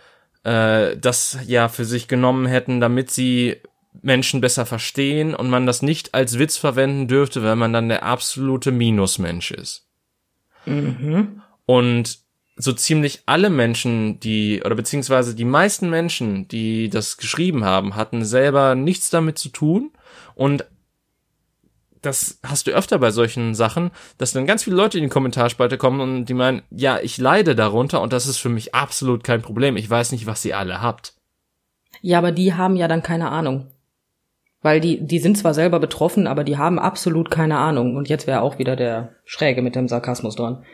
äh, das ja für sich genommen hätten, damit sie Menschen besser verstehen und man das nicht als Witz verwenden dürfte, weil man dann der absolute Minusmensch ist. Mhm. Und so ziemlich alle Menschen, die, oder beziehungsweise die meisten Menschen, die das geschrieben haben, hatten selber nichts damit zu tun und das hast du öfter bei solchen Sachen, dass dann ganz viele Leute in die Kommentarspalte kommen und die meinen, ja, ich leide darunter und das ist für mich absolut kein Problem. Ich weiß nicht, was ihr alle habt. Ja, aber die haben ja dann keine Ahnung. Weil die, die sind zwar selber betroffen, aber die haben absolut keine Ahnung. Und jetzt wäre auch wieder der Schräge mit dem Sarkasmus dran.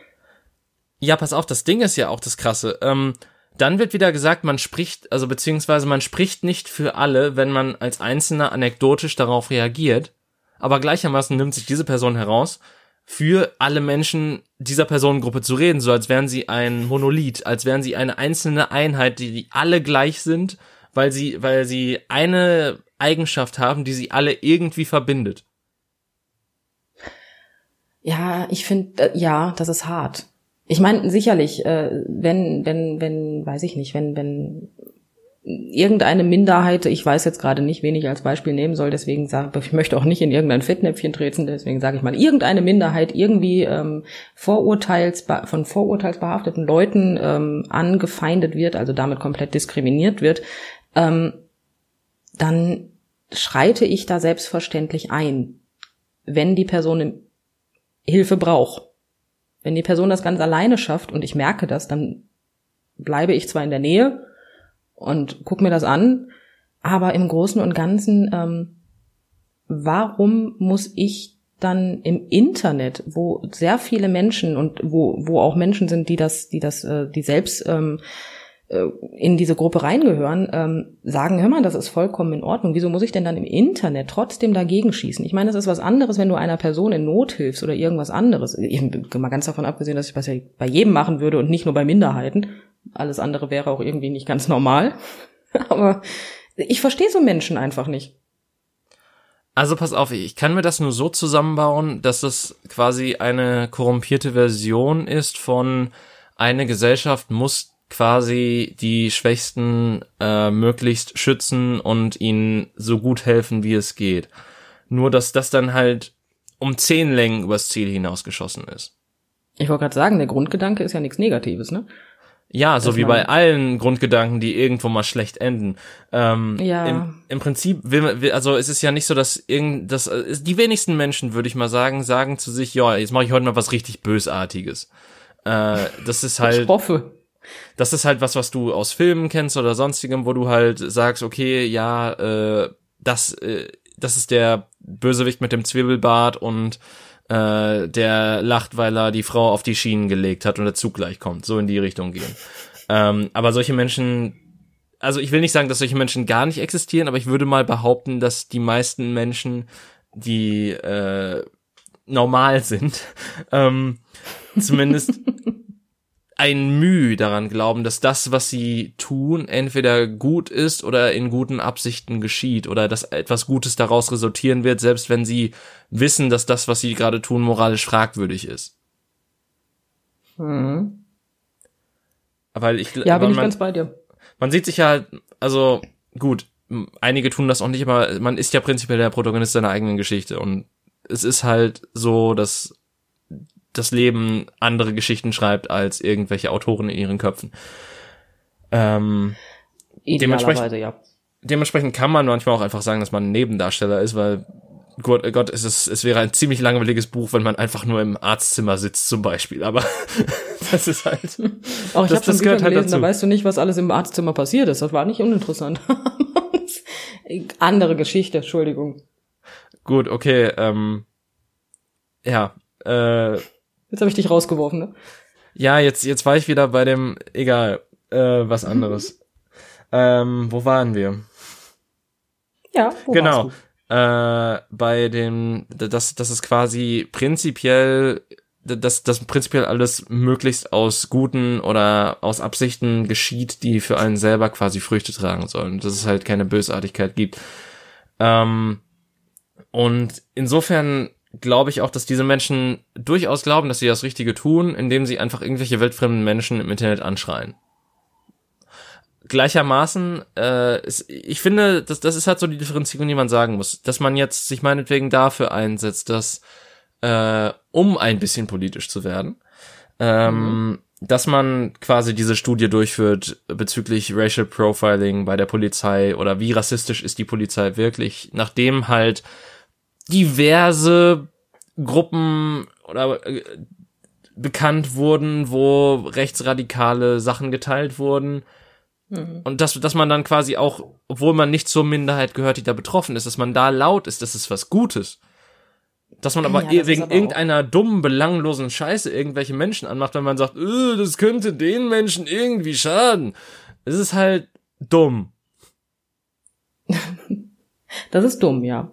Ja, pass auf, das Ding ist ja auch das Krasse. Ähm, dann wird wieder gesagt, man spricht, also beziehungsweise man spricht nicht für alle, wenn man als Einzelner anekdotisch darauf reagiert. Aber gleichermaßen nimmt sich diese Person heraus, für alle Menschen dieser Personengruppe zu reden, so als wären sie ein Monolith, als wären sie eine einzelne Einheit, die, die alle gleich sind, weil sie, weil sie eine Eigenschaft haben, die sie alle irgendwie verbindet. Ja, ich finde, äh, ja, das ist hart. Ich meine, sicherlich, äh, wenn, wenn, wenn, weiß ich nicht, wenn, wenn irgendeine Minderheit, ich weiß jetzt gerade nicht, wen ich als Beispiel nehmen soll, deswegen sage ich möchte auch nicht in irgendein Fettnäpfchen treten, deswegen sage ich mal, irgendeine Minderheit irgendwie ähm, Vorurteils, von vorurteilsbehafteten Leuten ähm, angefeindet wird, also damit komplett diskriminiert wird, ähm, dann schreite ich da selbstverständlich ein, wenn die Person Hilfe braucht. Wenn die Person das ganz alleine schafft und ich merke das, dann bleibe ich zwar in der Nähe und guck mir das an, aber im Großen und Ganzen, ähm, warum muss ich dann im Internet, wo sehr viele Menschen und wo, wo auch Menschen sind, die das, die das, äh, die selbst ähm, äh, in diese Gruppe reingehören, ähm, sagen, hör mal, das ist vollkommen in Ordnung. Wieso muss ich denn dann im Internet trotzdem dagegen schießen? Ich meine, das ist was anderes, wenn du einer Person in Not hilfst oder irgendwas anderes. Mal ganz davon abgesehen, dass ich das ja bei jedem machen würde und nicht nur bei Minderheiten. Alles andere wäre auch irgendwie nicht ganz normal. Aber ich verstehe so Menschen einfach nicht. Also pass auf, ich kann mir das nur so zusammenbauen, dass es quasi eine korrumpierte Version ist von eine Gesellschaft muss quasi die Schwächsten äh, möglichst schützen und ihnen so gut helfen, wie es geht. Nur, dass das dann halt um zehn Längen übers Ziel hinausgeschossen ist. Ich wollte gerade sagen, der Grundgedanke ist ja nichts Negatives, ne? Ja, so wie bei allen Grundgedanken, die irgendwo mal schlecht enden. Ähm, ja. Im, Im Prinzip will man, will, also es ist ja nicht so, dass irgend, dass die wenigsten Menschen, würde ich mal sagen, sagen zu sich, ja, jetzt mache ich heute mal was richtig Bösartiges. Äh, das ist halt. Ich hoffe. Das ist halt was, was du aus Filmen kennst oder sonstigem, wo du halt sagst, okay, ja, äh, das, äh, das ist der Bösewicht mit dem Zwiebelbart und äh, der lacht, weil er die Frau auf die Schienen gelegt hat und der Zug gleich kommt. So in die Richtung gehen. Ähm, aber solche Menschen, also ich will nicht sagen, dass solche Menschen gar nicht existieren, aber ich würde mal behaupten, dass die meisten Menschen, die äh, normal sind, ähm, zumindest ein Mühe daran glauben, dass das, was sie tun, entweder gut ist oder in guten Absichten geschieht oder dass etwas Gutes daraus resultieren wird, selbst wenn sie wissen, dass das, was sie gerade tun, moralisch fragwürdig ist. Mhm. Weil ich, ja, bin ich man, ganz bei dir. Man sieht sich ja halt, also gut, einige tun das auch nicht, aber man ist ja prinzipiell der Protagonist seiner eigenen Geschichte und es ist halt so, dass das Leben andere Geschichten schreibt als irgendwelche Autoren in ihren Köpfen. Ähm, dementsprechend, ja. dementsprechend kann man manchmal auch einfach sagen, dass man ein Nebendarsteller ist, weil Gott, Gott, es, ist, es wäre ein ziemlich langweiliges Buch, wenn man einfach nur im Arztzimmer sitzt zum Beispiel. Aber das ist halt. Auch ich habe schon Bücher halt gelesen, dazu. da weißt du nicht, was alles im Arztzimmer passiert ist. Das war nicht uninteressant. Andere Geschichte, Entschuldigung. Gut, okay. Ähm, ja, äh, Jetzt habe ich dich rausgeworfen, ne? Ja, jetzt, jetzt war ich wieder bei dem, egal, äh, was anderes. ähm, wo waren wir? Ja, wo genau. Äh, bei dem, das, das ist quasi prinzipiell, dass das prinzipiell alles möglichst aus guten oder aus Absichten geschieht, die für einen selber quasi Früchte tragen sollen. Dass es halt keine Bösartigkeit gibt. Ähm, und insofern glaube ich auch, dass diese Menschen durchaus glauben, dass sie das Richtige tun, indem sie einfach irgendwelche weltfremden Menschen im Internet anschreien. Gleichermaßen, äh, ist, ich finde, das, das ist halt so die Differenzierung, die man sagen muss, dass man jetzt sich meinetwegen dafür einsetzt, dass äh, um ein bisschen politisch zu werden, ähm, mhm. dass man quasi diese Studie durchführt bezüglich Racial Profiling bei der Polizei oder wie rassistisch ist die Polizei wirklich, nachdem halt diverse Gruppen oder äh, bekannt wurden, wo rechtsradikale Sachen geteilt wurden. Mhm. Und dass, dass man dann quasi auch, obwohl man nicht zur Minderheit gehört, die da betroffen ist, dass man da laut ist, das ist was Gutes. Dass man aber ja, wegen aber irgendeiner dummen, belanglosen Scheiße irgendwelche Menschen anmacht, wenn man sagt, öh, das könnte den Menschen irgendwie schaden. Es ist halt dumm. das ist dumm, ja.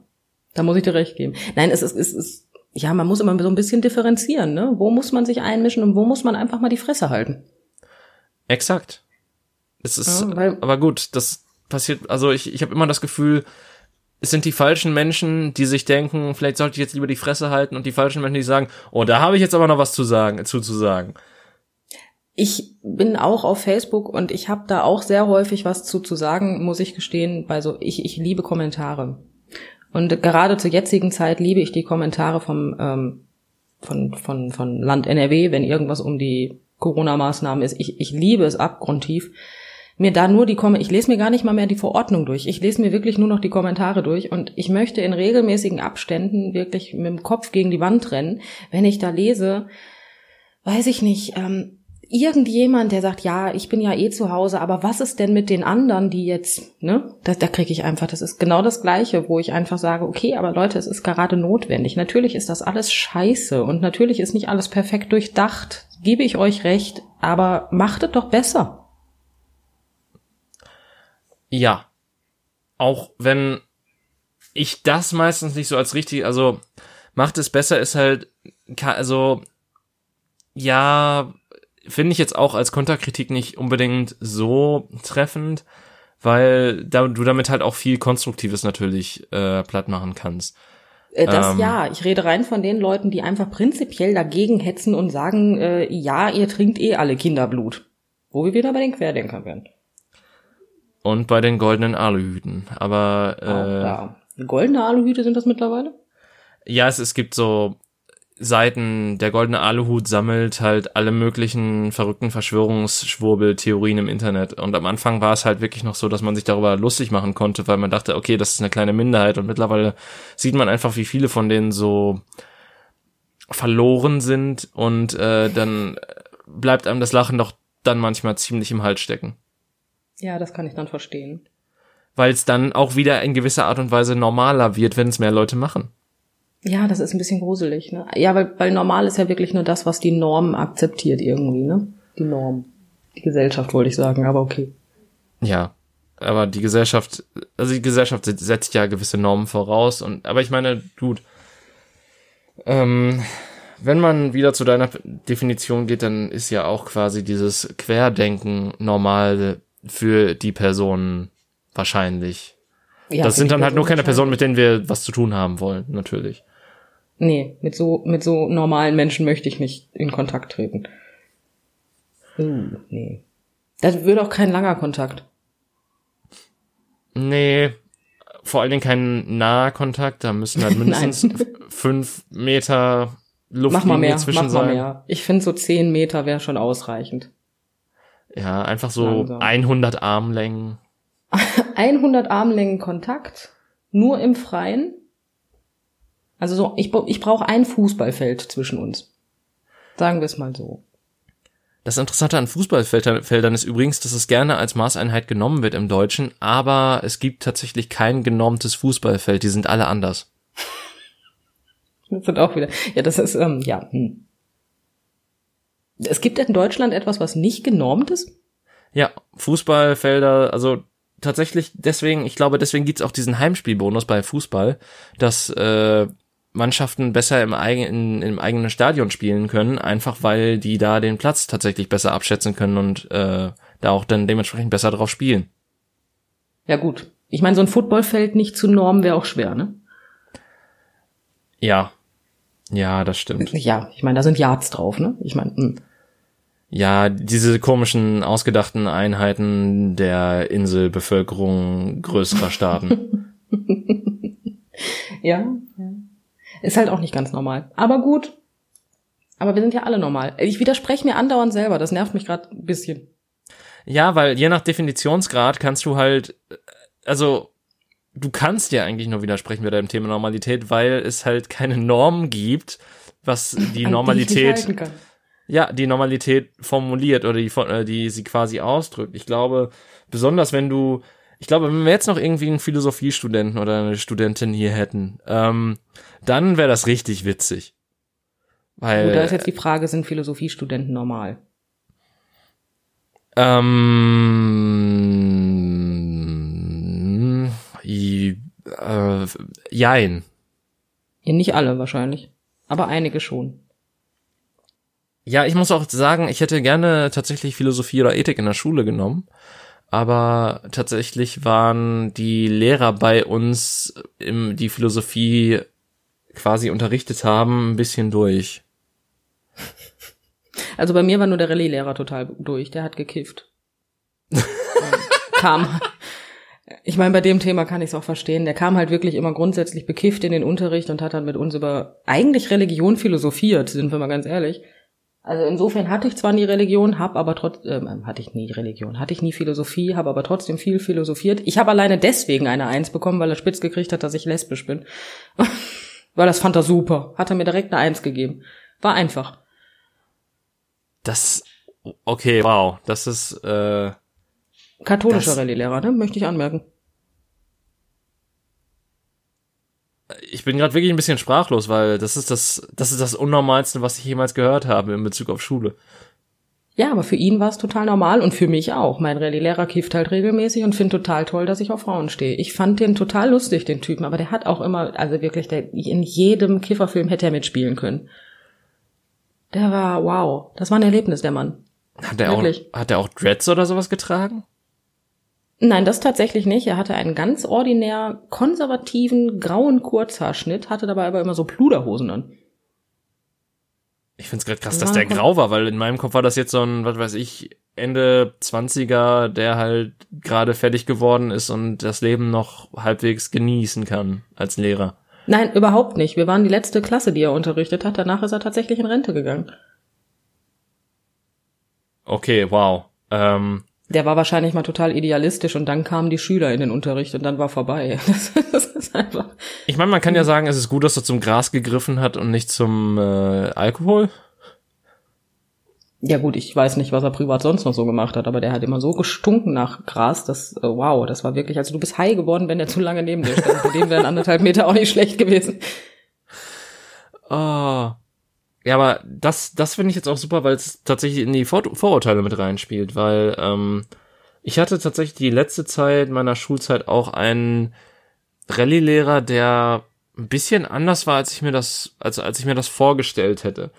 Da muss ich dir recht geben. Nein, es ist, es ist, ja, man muss immer so ein bisschen differenzieren, ne? Wo muss man sich einmischen und wo muss man einfach mal die Fresse halten? Exakt. Es ist, ja, aber gut, das passiert, also ich, ich habe immer das Gefühl, es sind die falschen Menschen, die sich denken, vielleicht sollte ich jetzt lieber die Fresse halten und die falschen Menschen, die sagen, oh, da habe ich jetzt aber noch was zu sagen, zuzusagen. Ich bin auch auf Facebook und ich habe da auch sehr häufig was zu, zu sagen, muss ich gestehen, bei so, ich, ich liebe Kommentare. Und gerade zur jetzigen Zeit liebe ich die Kommentare vom, ähm, von, von, von Land NRW, wenn irgendwas um die Corona-Maßnahmen ist. Ich, ich liebe es abgrundtief, mir da nur die Kom ich lese mir gar nicht mal mehr die Verordnung durch. Ich lese mir wirklich nur noch die Kommentare durch und ich möchte in regelmäßigen Abständen wirklich mit dem Kopf gegen die Wand rennen, wenn ich da lese, weiß ich nicht, ähm, irgendjemand, der sagt, ja, ich bin ja eh zu Hause, aber was ist denn mit den anderen, die jetzt, ne? Da, da kriege ich einfach, das ist genau das Gleiche, wo ich einfach sage, okay, aber Leute, es ist gerade notwendig. Natürlich ist das alles scheiße und natürlich ist nicht alles perfekt durchdacht, gebe ich euch recht, aber macht es doch besser. Ja. Auch wenn ich das meistens nicht so als richtig, also macht es besser ist halt, also ja, finde ich jetzt auch als Konterkritik nicht unbedingt so treffend, weil da, du damit halt auch viel Konstruktives natürlich äh, platt machen kannst. Äh, das ähm, ja, ich rede rein von den Leuten, die einfach prinzipiell dagegen hetzen und sagen, äh, ja, ihr trinkt eh alle Kinderblut. Wo wir wieder bei den Querdenkern werden. Und bei den goldenen Aluhüten. Aber äh, oh. Goldene Aluhüte sind das mittlerweile? Ja, es, es gibt so Seiten, der goldene Aluhut sammelt halt alle möglichen verrückten Verschwörungsschwurbel-Theorien im Internet. Und am Anfang war es halt wirklich noch so, dass man sich darüber lustig machen konnte, weil man dachte, okay, das ist eine kleine Minderheit. Und mittlerweile sieht man einfach, wie viele von denen so verloren sind und äh, dann bleibt einem das Lachen doch dann manchmal ziemlich im Hals stecken. Ja, das kann ich dann verstehen. Weil es dann auch wieder in gewisser Art und Weise normaler wird, wenn es mehr Leute machen. Ja, das ist ein bisschen gruselig, ne? Ja, weil, weil normal ist ja wirklich nur das, was die Norm akzeptiert irgendwie, ne? Die Norm. Die Gesellschaft wollte ich sagen, aber okay. Ja. Aber die Gesellschaft, also die Gesellschaft setzt ja gewisse Normen voraus und, aber ich meine, gut, ähm, wenn man wieder zu deiner Definition geht, dann ist ja auch quasi dieses Querdenken normal für die Personen wahrscheinlich. Ja, das sind dann halt nur keine Personen, mit denen wir was zu tun haben wollen, natürlich. Nee, mit so, mit so normalen Menschen möchte ich nicht in Kontakt treten. Uh, nee. Das würde auch kein langer Kontakt. Nee, vor allen Dingen kein naher Kontakt, da müssen halt mindestens fünf Meter Luft mach mal mehr, zwischen mach mal mehr. Ich finde so zehn Meter wäre schon ausreichend. Ja, einfach so Langsam. 100 Armlängen. 100 Armlängen Kontakt, nur im Freien. Also so, ich, ich brauche ein Fußballfeld zwischen uns. Sagen wir es mal so. Das Interessante an Fußballfeldern ist übrigens, dass es gerne als Maßeinheit genommen wird im Deutschen, aber es gibt tatsächlich kein genormtes Fußballfeld, die sind alle anders. Das sind auch wieder, ja, das ist, ähm, ja, hm. Es gibt in Deutschland etwas, was nicht genormt ist? Ja, Fußballfelder, also tatsächlich deswegen, ich glaube, deswegen gibt's auch diesen Heimspielbonus bei Fußball, dass äh, Mannschaften besser im, eigenen, im eigenen Stadion spielen können, einfach weil die da den Platz tatsächlich besser abschätzen können und äh, da auch dann dementsprechend besser drauf spielen. Ja gut. Ich meine, so ein Footballfeld nicht zu normen wäre auch schwer, ne? Ja. Ja, das stimmt. Ja, ich meine, da sind Yards drauf, ne? Ich meine, hm. ja, diese komischen ausgedachten Einheiten der Inselbevölkerung größerer Staaten. ja, ja. Ist halt auch nicht ganz normal. Aber gut. Aber wir sind ja alle normal. Ich widerspreche mir andauernd selber. Das nervt mich gerade ein bisschen. Ja, weil je nach Definitionsgrad kannst du halt, also du kannst ja eigentlich nur widersprechen bei deinem Thema Normalität, weil es halt keine Norm gibt, was die Normalität, die ja, die Normalität formuliert oder die, äh, die sie quasi ausdrückt. Ich glaube, besonders wenn du ich glaube, wenn wir jetzt noch irgendwie einen Philosophiestudenten oder eine Studentin hier hätten, ähm, dann wäre das richtig witzig. Weil, Gut, da ist jetzt die Frage, sind Philosophiestudenten normal? Ähm, äh, jein. Ja, nicht alle wahrscheinlich, aber einige schon. Ja, ich muss auch sagen, ich hätte gerne tatsächlich Philosophie oder Ethik in der Schule genommen aber tatsächlich waren die Lehrer bei uns, im, die Philosophie quasi unterrichtet haben, ein bisschen durch. Also bei mir war nur der Rallye-Lehrer total durch, der hat gekifft. kam. Ich meine, bei dem Thema kann ich es auch verstehen. Der kam halt wirklich immer grundsätzlich bekifft in den Unterricht und hat dann mit uns über eigentlich Religion philosophiert, sind wir mal ganz ehrlich. Also insofern hatte ich zwar nie Religion, habe aber trotzdem, äh, hatte ich nie Religion, hatte ich nie Philosophie, habe aber trotzdem viel philosophiert. Ich habe alleine deswegen eine Eins bekommen, weil er spitz gekriegt hat, dass ich lesbisch bin. weil das fand er super. Hat er mir direkt eine Eins gegeben. War einfach. Das, okay, wow, das ist, äh, Katholischer Rallye-Lehrer, ne? Möchte ich anmerken. Ich bin gerade wirklich ein bisschen sprachlos, weil das ist das, das ist das Unnormalste, was ich jemals gehört habe in Bezug auf Schule. Ja, aber für ihn war es total normal und für mich auch. Mein Rallye-Lehrer kifft halt regelmäßig und finde total toll, dass ich auf Frauen stehe. Ich fand den total lustig, den Typen, aber der hat auch immer, also wirklich, der, in jedem Kifferfilm hätte er mitspielen können. Der war, wow, das war ein Erlebnis, der Mann. Hat er auch, hat er auch Dreads oder sowas getragen? Nein, das tatsächlich nicht. Er hatte einen ganz ordinär konservativen grauen Kurzhaarschnitt, hatte dabei aber immer so Pluderhosen an. Ich find's gerade krass, dass der grau war, weil in meinem Kopf war das jetzt so ein, was weiß ich, Ende 20er, der halt gerade fertig geworden ist und das Leben noch halbwegs genießen kann als Lehrer. Nein, überhaupt nicht. Wir waren die letzte Klasse, die er unterrichtet hat. Danach ist er tatsächlich in Rente gegangen. Okay, wow. Ähm, der war wahrscheinlich mal total idealistisch und dann kamen die Schüler in den Unterricht und dann war vorbei. Das, das ist einfach. Ich meine, man kann ja sagen, es ist gut, dass er zum Gras gegriffen hat und nicht zum äh, Alkohol. Ja gut, ich weiß nicht, was er privat sonst noch so gemacht hat, aber der hat immer so gestunken nach Gras, dass, äh, wow, das war wirklich, also du bist high geworden, wenn der zu lange neben dir stand. Bei dem wären anderthalb Meter auch nicht schlecht gewesen. Oh. Ja, aber das, das finde ich jetzt auch super, weil es tatsächlich in die Vor Vorurteile mit reinspielt, weil ähm, ich hatte tatsächlich die letzte Zeit meiner Schulzeit auch einen Rallye-Lehrer, der ein bisschen anders war, als ich mir das, als, als ich mir das vorgestellt hätte.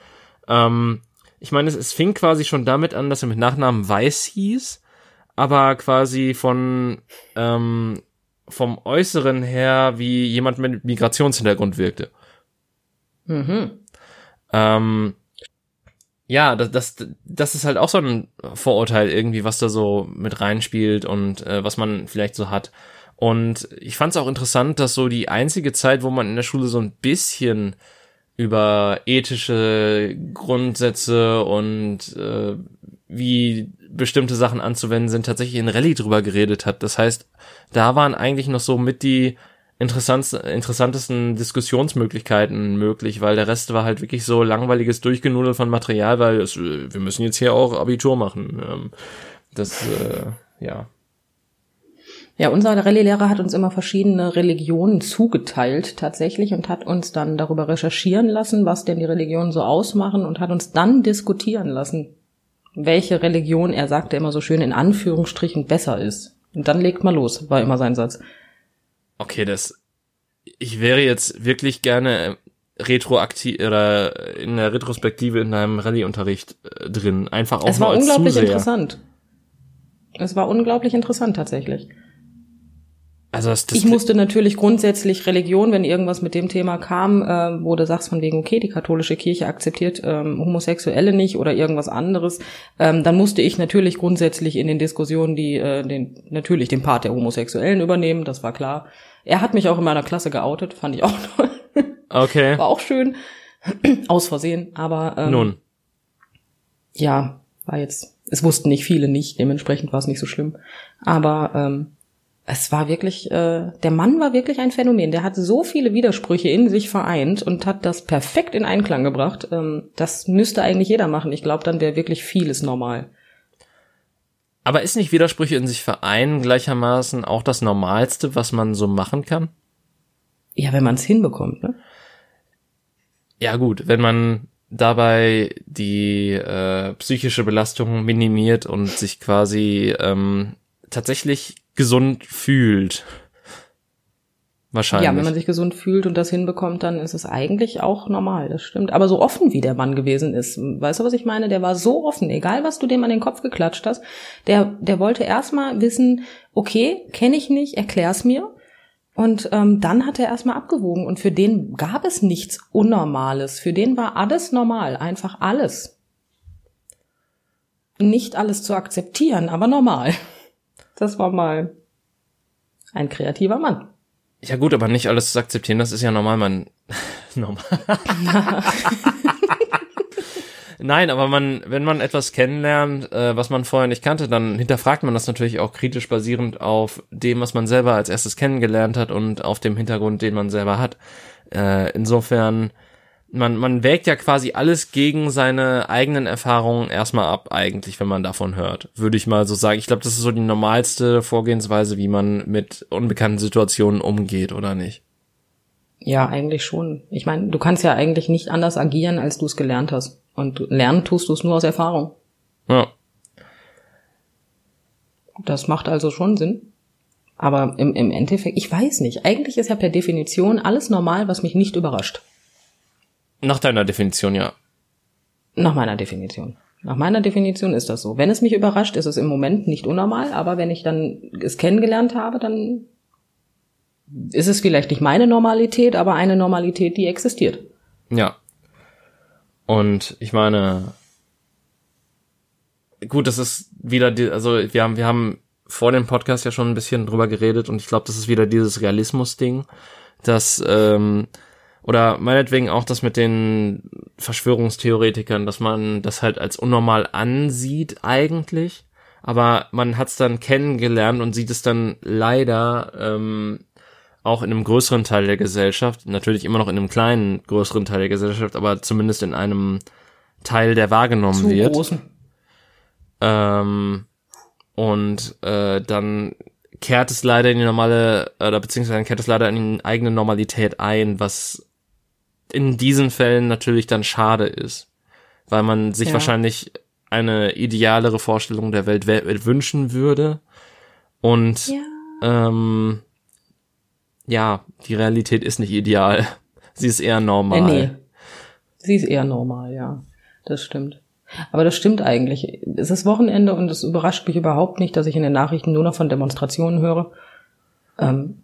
Ähm, ich meine, es, es fing quasi schon damit an, dass er mit Nachnamen Weiß hieß, aber quasi von ähm, vom Äußeren her wie jemand mit Migrationshintergrund wirkte. Mhm. Ähm, ja, das, das, das ist halt auch so ein Vorurteil irgendwie, was da so mit reinspielt und äh, was man vielleicht so hat. Und ich fand es auch interessant, dass so die einzige Zeit, wo man in der Schule so ein bisschen über ethische Grundsätze und äh, wie bestimmte Sachen anzuwenden sind, tatsächlich in Rallye drüber geredet hat. Das heißt, da waren eigentlich noch so mit die interessantesten Diskussionsmöglichkeiten möglich, weil der Rest war halt wirklich so langweiliges Durchgenudel von Material, weil es, wir müssen jetzt hier auch Abitur machen. Ähm, das, äh, ja. Ja, unser Rallye-Lehrer hat uns immer verschiedene Religionen zugeteilt tatsächlich und hat uns dann darüber recherchieren lassen, was denn die Religionen so ausmachen und hat uns dann diskutieren lassen, welche Religion, er sagte immer so schön in Anführungsstrichen, besser ist. Und dann legt mal los, war immer sein Satz. Okay, das. Ich wäre jetzt wirklich gerne retroaktiv oder in der Retrospektive in deinem Rallye-Unterricht äh, drin. Einfach auch Es war unglaublich Zuseher. interessant. Es war unglaublich interessant tatsächlich. Also das, das ich musste natürlich grundsätzlich Religion, wenn irgendwas mit dem Thema kam, äh, wo du sagst von wegen, okay, die katholische Kirche akzeptiert ähm, Homosexuelle nicht oder irgendwas anderes, ähm, dann musste ich natürlich grundsätzlich in den Diskussionen die äh, den natürlich den Part der Homosexuellen übernehmen, das war klar. Er hat mich auch in meiner Klasse geoutet, fand ich auch toll. Okay. War auch schön. Aus Versehen, aber ähm, Nun. Ja, war jetzt. Es wussten nicht viele nicht, dementsprechend war es nicht so schlimm. Aber ähm, es war wirklich, äh, der Mann war wirklich ein Phänomen. Der hat so viele Widersprüche in sich vereint und hat das perfekt in Einklang gebracht. Ähm, das müsste eigentlich jeder machen. Ich glaube, dann wäre wirklich vieles normal. Aber ist nicht Widersprüche in sich vereinen gleichermaßen auch das Normalste, was man so machen kann? Ja, wenn man es hinbekommt, ne? Ja gut, wenn man dabei die äh, psychische Belastung minimiert und sich quasi ähm, tatsächlich gesund fühlt. Wahrscheinlich. Ja, wenn man sich gesund fühlt und das hinbekommt, dann ist es eigentlich auch normal, das stimmt. Aber so offen wie der Mann gewesen ist, weißt du, was ich meine? Der war so offen, egal was du dem an den Kopf geklatscht hast, der, der wollte erstmal wissen, okay, kenne ich nicht, erklär's mir. Und ähm, dann hat er erstmal abgewogen und für den gab es nichts Unnormales. Für den war alles normal, einfach alles. Nicht alles zu akzeptieren, aber normal. Das war mal ein kreativer Mann. Ja gut, aber nicht alles zu akzeptieren, das ist ja normal, man. normal. Nein, aber man, wenn man etwas kennenlernt, äh, was man vorher nicht kannte, dann hinterfragt man das natürlich auch kritisch basierend auf dem, was man selber als erstes kennengelernt hat und auf dem Hintergrund, den man selber hat. Äh, insofern, man, man wägt ja quasi alles gegen seine eigenen Erfahrungen erstmal ab, eigentlich, wenn man davon hört. Würde ich mal so sagen. Ich glaube, das ist so die normalste Vorgehensweise, wie man mit unbekannten Situationen umgeht, oder nicht? Ja, eigentlich schon. Ich meine, du kannst ja eigentlich nicht anders agieren, als du es gelernt hast. Und lernen tust du es nur aus Erfahrung. Ja. Das macht also schon Sinn. Aber im, im Endeffekt, ich weiß nicht. Eigentlich ist ja per Definition alles normal, was mich nicht überrascht. Nach deiner Definition, ja. Nach meiner Definition. Nach meiner Definition ist das so. Wenn es mich überrascht, ist es im Moment nicht unnormal, aber wenn ich dann es kennengelernt habe, dann ist es vielleicht nicht meine Normalität, aber eine Normalität, die existiert. Ja. Und ich meine, gut, das ist wieder die, also wir haben, wir haben vor dem Podcast ja schon ein bisschen drüber geredet und ich glaube, das ist wieder dieses Realismus-Ding, dass, ähm, oder meinetwegen auch das mit den Verschwörungstheoretikern, dass man das halt als unnormal ansieht eigentlich, aber man hat es dann kennengelernt und sieht es dann leider ähm, auch in einem größeren Teil der Gesellschaft, natürlich immer noch in einem kleinen, größeren Teil der Gesellschaft, aber zumindest in einem Teil, der wahrgenommen Zu wird. Großen. Ähm, und äh, dann kehrt es leider in die normale, oder beziehungsweise kehrt es leider in die eigene Normalität ein, was in diesen Fällen natürlich dann schade ist. Weil man sich ja. wahrscheinlich eine idealere Vorstellung der Welt wünschen würde. Und ja. ähm, ja, die Realität ist nicht ideal. Sie ist eher normal. Nee, nee. Sie ist eher normal, ja. Das stimmt. Aber das stimmt eigentlich. Es ist Wochenende und es überrascht mich überhaupt nicht, dass ich in den Nachrichten nur noch von Demonstrationen höre. Ähm,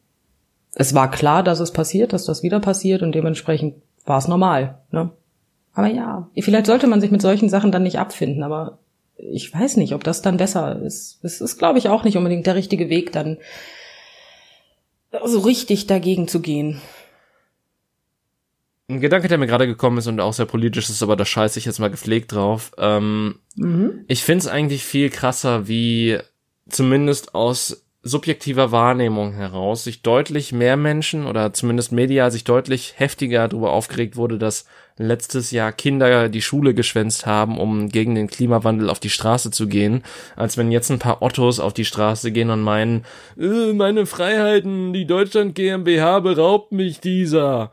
es war klar, dass es passiert, dass das wieder passiert und dementsprechend war es normal. Ne? Aber ja, vielleicht sollte man sich mit solchen Sachen dann nicht abfinden, aber ich weiß nicht, ob das dann besser ist. Es ist, glaube ich, auch nicht unbedingt der richtige Weg, dann so richtig dagegen zu gehen. Ein Gedanke, der mir gerade gekommen ist und auch sehr politisch ist, aber da scheiße ich jetzt mal gepflegt drauf. Ähm, mhm. Ich find's eigentlich viel krasser, wie zumindest aus subjektiver Wahrnehmung heraus sich deutlich mehr Menschen oder zumindest medial sich deutlich heftiger darüber aufgeregt wurde, dass letztes Jahr Kinder die Schule geschwänzt haben, um gegen den Klimawandel auf die Straße zu gehen, als wenn jetzt ein paar Ottos auf die Straße gehen und meinen, äh, meine Freiheiten, die Deutschland GmbH beraubt mich dieser.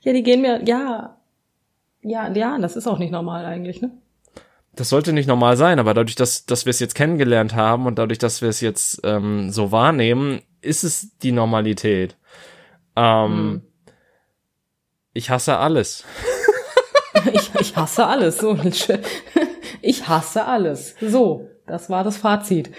Ja, die gehen mir, ja, ja, ja, das ist auch nicht normal eigentlich, ne? Das sollte nicht normal sein, aber dadurch, dass, dass wir es jetzt kennengelernt haben und dadurch, dass wir es jetzt ähm, so wahrnehmen, ist es die Normalität. Ähm, hm. Ich hasse alles. ich, ich hasse alles. So, ich hasse alles. So, das war das Fazit.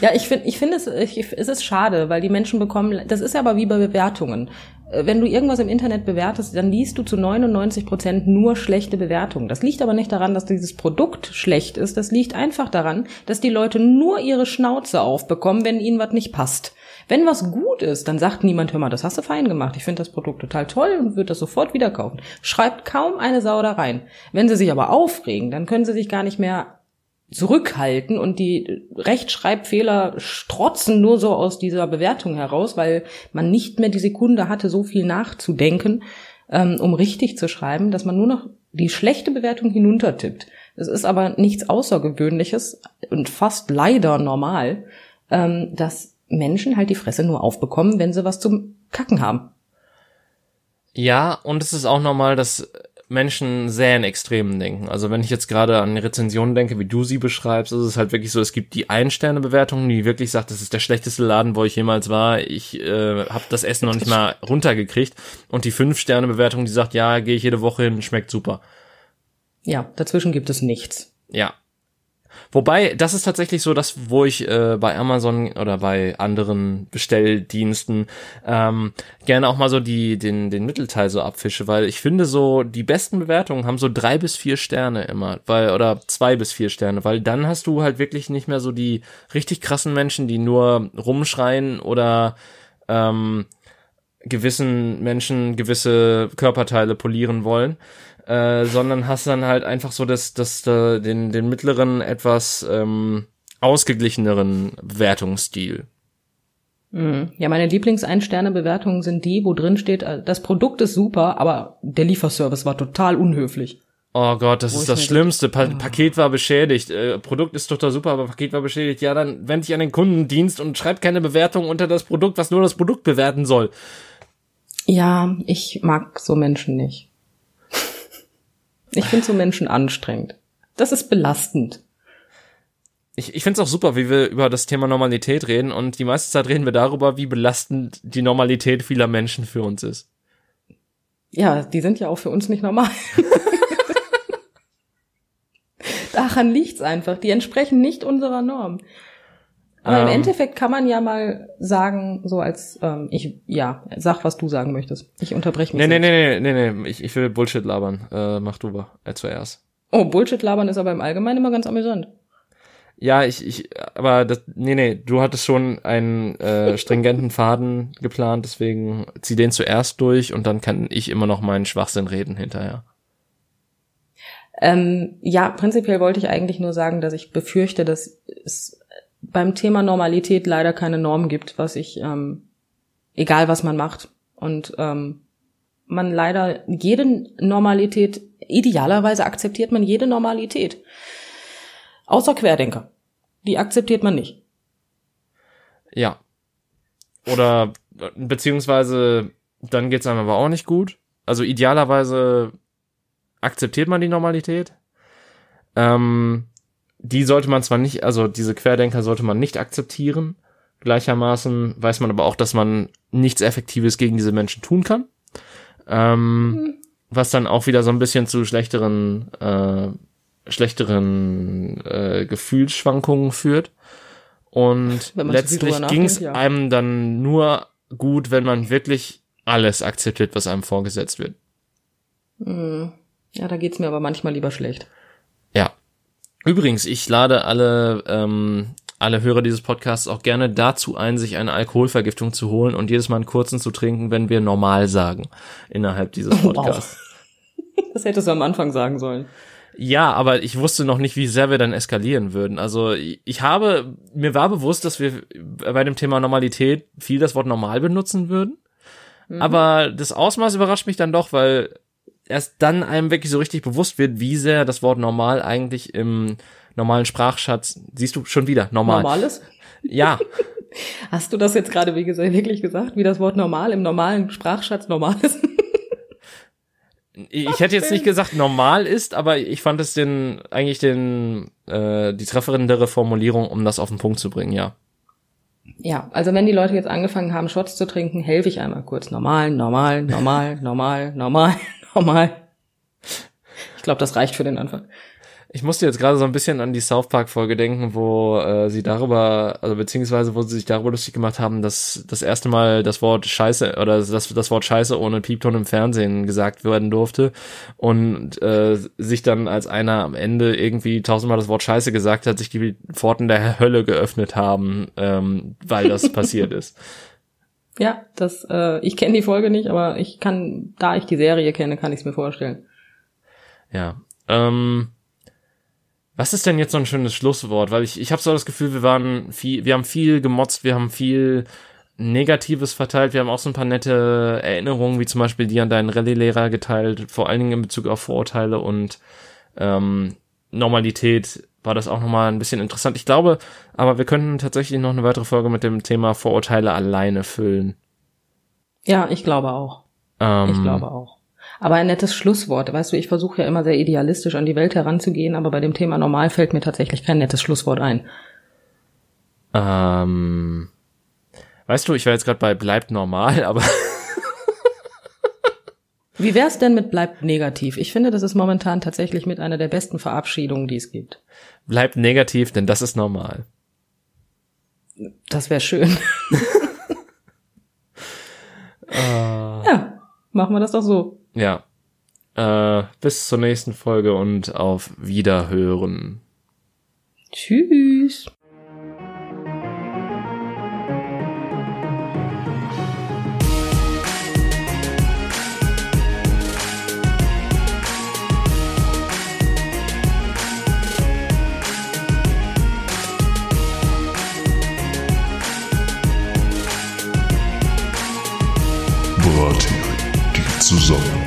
Ja, ich finde, ich finde es, ich, es ist schade, weil die Menschen bekommen, das ist aber wie bei Bewertungen. Äh, wenn du irgendwas im Internet bewertest, dann liest du zu 99 Prozent nur schlechte Bewertungen. Das liegt aber nicht daran, dass dieses Produkt schlecht ist. Das liegt einfach daran, dass die Leute nur ihre Schnauze aufbekommen, wenn ihnen was nicht passt. Wenn was gut ist, dann sagt niemand, hör mal, das hast du fein gemacht. Ich finde das Produkt total toll und würde das sofort wieder kaufen. Schreibt kaum eine Sau da rein. Wenn sie sich aber aufregen, dann können sie sich gar nicht mehr zurückhalten und die Rechtschreibfehler strotzen nur so aus dieser Bewertung heraus, weil man nicht mehr die Sekunde hatte, so viel nachzudenken, ähm, um richtig zu schreiben, dass man nur noch die schlechte Bewertung hinuntertippt. Es ist aber nichts Außergewöhnliches und fast leider normal, ähm, dass Menschen halt die Fresse nur aufbekommen, wenn sie was zum Kacken haben. Ja, und es ist auch normal, dass Menschen sehr in Extremen denken. Also wenn ich jetzt gerade an Rezensionen denke, wie du sie beschreibst, ist es halt wirklich so, es gibt die Ein-Sterne-Bewertung, die wirklich sagt, das ist der schlechteste Laden, wo ich jemals war. Ich äh, habe das Essen noch nicht mal runtergekriegt. Und die Fünf-Sterne-Bewertung, die sagt, ja, gehe ich jede Woche hin, schmeckt super. Ja, dazwischen gibt es nichts. Ja, Wobei, das ist tatsächlich so, dass wo ich äh, bei Amazon oder bei anderen Bestelldiensten ähm, gerne auch mal so die den den Mittelteil so abfische, weil ich finde so die besten Bewertungen haben so drei bis vier Sterne immer, weil oder zwei bis vier Sterne, weil dann hast du halt wirklich nicht mehr so die richtig krassen Menschen, die nur rumschreien oder ähm, gewissen Menschen gewisse Körperteile polieren wollen, äh, sondern hast dann halt einfach so das, das, äh, den, den mittleren, etwas ähm, ausgeglicheneren Bewertungsstil. Mhm. Ja, meine Lieblings-Ein-Sterne-Bewertungen sind die, wo drin steht, äh, das Produkt ist super, aber der Lieferservice war total unhöflich. Oh Gott, das wo ist das Schlimmste. Pa oh. Paket war beschädigt. Äh, Produkt ist total super, aber Paket war beschädigt. Ja, dann wende dich an den Kundendienst und schreib keine Bewertung unter das Produkt, was nur das Produkt bewerten soll. Ja, ich mag so Menschen nicht. Ich finde so Menschen anstrengend. Das ist belastend ich, ich finde es auch super, wie wir über das Thema Normalität reden und die meiste Zeit reden wir darüber, wie belastend die Normalität vieler Menschen für uns ist. Ja, die sind ja auch für uns nicht normal. Daran liegt's einfach. Die entsprechen nicht unserer Norm. Aber ähm, im Endeffekt kann man ja mal sagen, so als ähm, ich ja, sag, was du sagen möchtest. Ich unterbreche mich. Nee, nee, nee, nee, nee, nee, ich, ich will Bullshit labern. Äh, mach du äh, zuerst. Oh, Bullshit labern ist aber im Allgemeinen immer ganz amüsant. Ja, ich, ich, aber das, nee, nee, du hattest schon einen äh, stringenten Faden geplant, deswegen zieh den zuerst durch und dann kann ich immer noch meinen Schwachsinn reden hinterher. Ähm, ja, prinzipiell wollte ich eigentlich nur sagen, dass ich befürchte, dass es beim Thema Normalität leider keine Norm gibt, was ich, ähm, egal was man macht. Und ähm, man leider jede Normalität, idealerweise akzeptiert man jede Normalität. Außer Querdenker. Die akzeptiert man nicht. Ja. Oder beziehungsweise dann geht's einem aber auch nicht gut. Also idealerweise akzeptiert man die Normalität. Ähm, die sollte man zwar nicht, also diese Querdenker sollte man nicht akzeptieren. Gleichermaßen weiß man aber auch, dass man nichts Effektives gegen diese Menschen tun kann. Ähm, mhm. Was dann auch wieder so ein bisschen zu schlechteren äh, schlechteren äh, Gefühlsschwankungen führt. Und letztlich ging es ja. einem dann nur gut, wenn man wirklich alles akzeptiert, was einem vorgesetzt wird. Hm. Ja, da geht's mir aber manchmal lieber schlecht. Übrigens, ich lade alle, ähm, alle Hörer dieses Podcasts auch gerne dazu ein, sich eine Alkoholvergiftung zu holen und jedes Mal einen kurzen zu trinken, wenn wir normal sagen innerhalb dieses Podcasts. Wow. Das hättest du am Anfang sagen sollen. Ja, aber ich wusste noch nicht, wie sehr wir dann eskalieren würden. Also ich habe, mir war bewusst, dass wir bei dem Thema Normalität viel das Wort normal benutzen würden. Mhm. Aber das Ausmaß überrascht mich dann doch, weil erst dann einem wirklich so richtig bewusst wird, wie sehr das Wort normal eigentlich im normalen Sprachschatz, siehst du schon wieder, normal. Normales? Ja. Hast du das jetzt gerade, wie gesagt, wirklich gesagt, wie das Wort normal im normalen Sprachschatz normal ist? ich hätte jetzt nicht gesagt normal ist, aber ich fand es den eigentlich den äh, die treffendere Formulierung, um das auf den Punkt zu bringen, ja. Ja, also wenn die Leute jetzt angefangen haben, Shots zu trinken, helfe ich einmal kurz. Normal, normal, normal, normal, normal, normal. Ich glaube, das reicht für den Anfang. Ich musste jetzt gerade so ein bisschen an die South Park Folge denken, wo äh, sie darüber, also beziehungsweise wo sie sich darüber lustig gemacht haben, dass das erste Mal das Wort Scheiße oder das, das Wort Scheiße ohne Piepton im Fernsehen gesagt werden durfte und äh, sich dann als einer am Ende irgendwie tausendmal das Wort Scheiße gesagt hat, sich die Pforten der Hölle geöffnet haben, ähm, weil das passiert ist. Ja, das, äh, ich kenne die Folge nicht, aber ich kann, da ich die Serie kenne, kann ich es mir vorstellen. Ja. Ähm, was ist denn jetzt so ein schönes Schlusswort? Weil ich, ich habe so das Gefühl, wir waren viel, wir haben viel gemotzt, wir haben viel Negatives verteilt, wir haben auch so ein paar nette Erinnerungen, wie zum Beispiel die an deinen Rallye-Lehrer geteilt, vor allen Dingen in Bezug auf Vorurteile und ähm, Normalität war das auch nochmal ein bisschen interessant. Ich glaube, aber wir könnten tatsächlich noch eine weitere Folge mit dem Thema Vorurteile alleine füllen. Ja, ich glaube auch. Ähm, ich glaube auch. Aber ein nettes Schlusswort. Weißt du, ich versuche ja immer sehr idealistisch an die Welt heranzugehen, aber bei dem Thema normal fällt mir tatsächlich kein nettes Schlusswort ein. Ähm, weißt du, ich war jetzt gerade bei bleibt normal, aber Wie wär's denn mit bleibt negativ? Ich finde, das ist momentan tatsächlich mit einer der besten Verabschiedungen, die es gibt. Bleibt negativ, denn das ist normal. Das wäre schön. uh. Ja, machen wir das doch so. Ja. Äh, bis zur nächsten Folge und auf Wiederhören. Tschüss. Bratiri, die Zusammenkunft.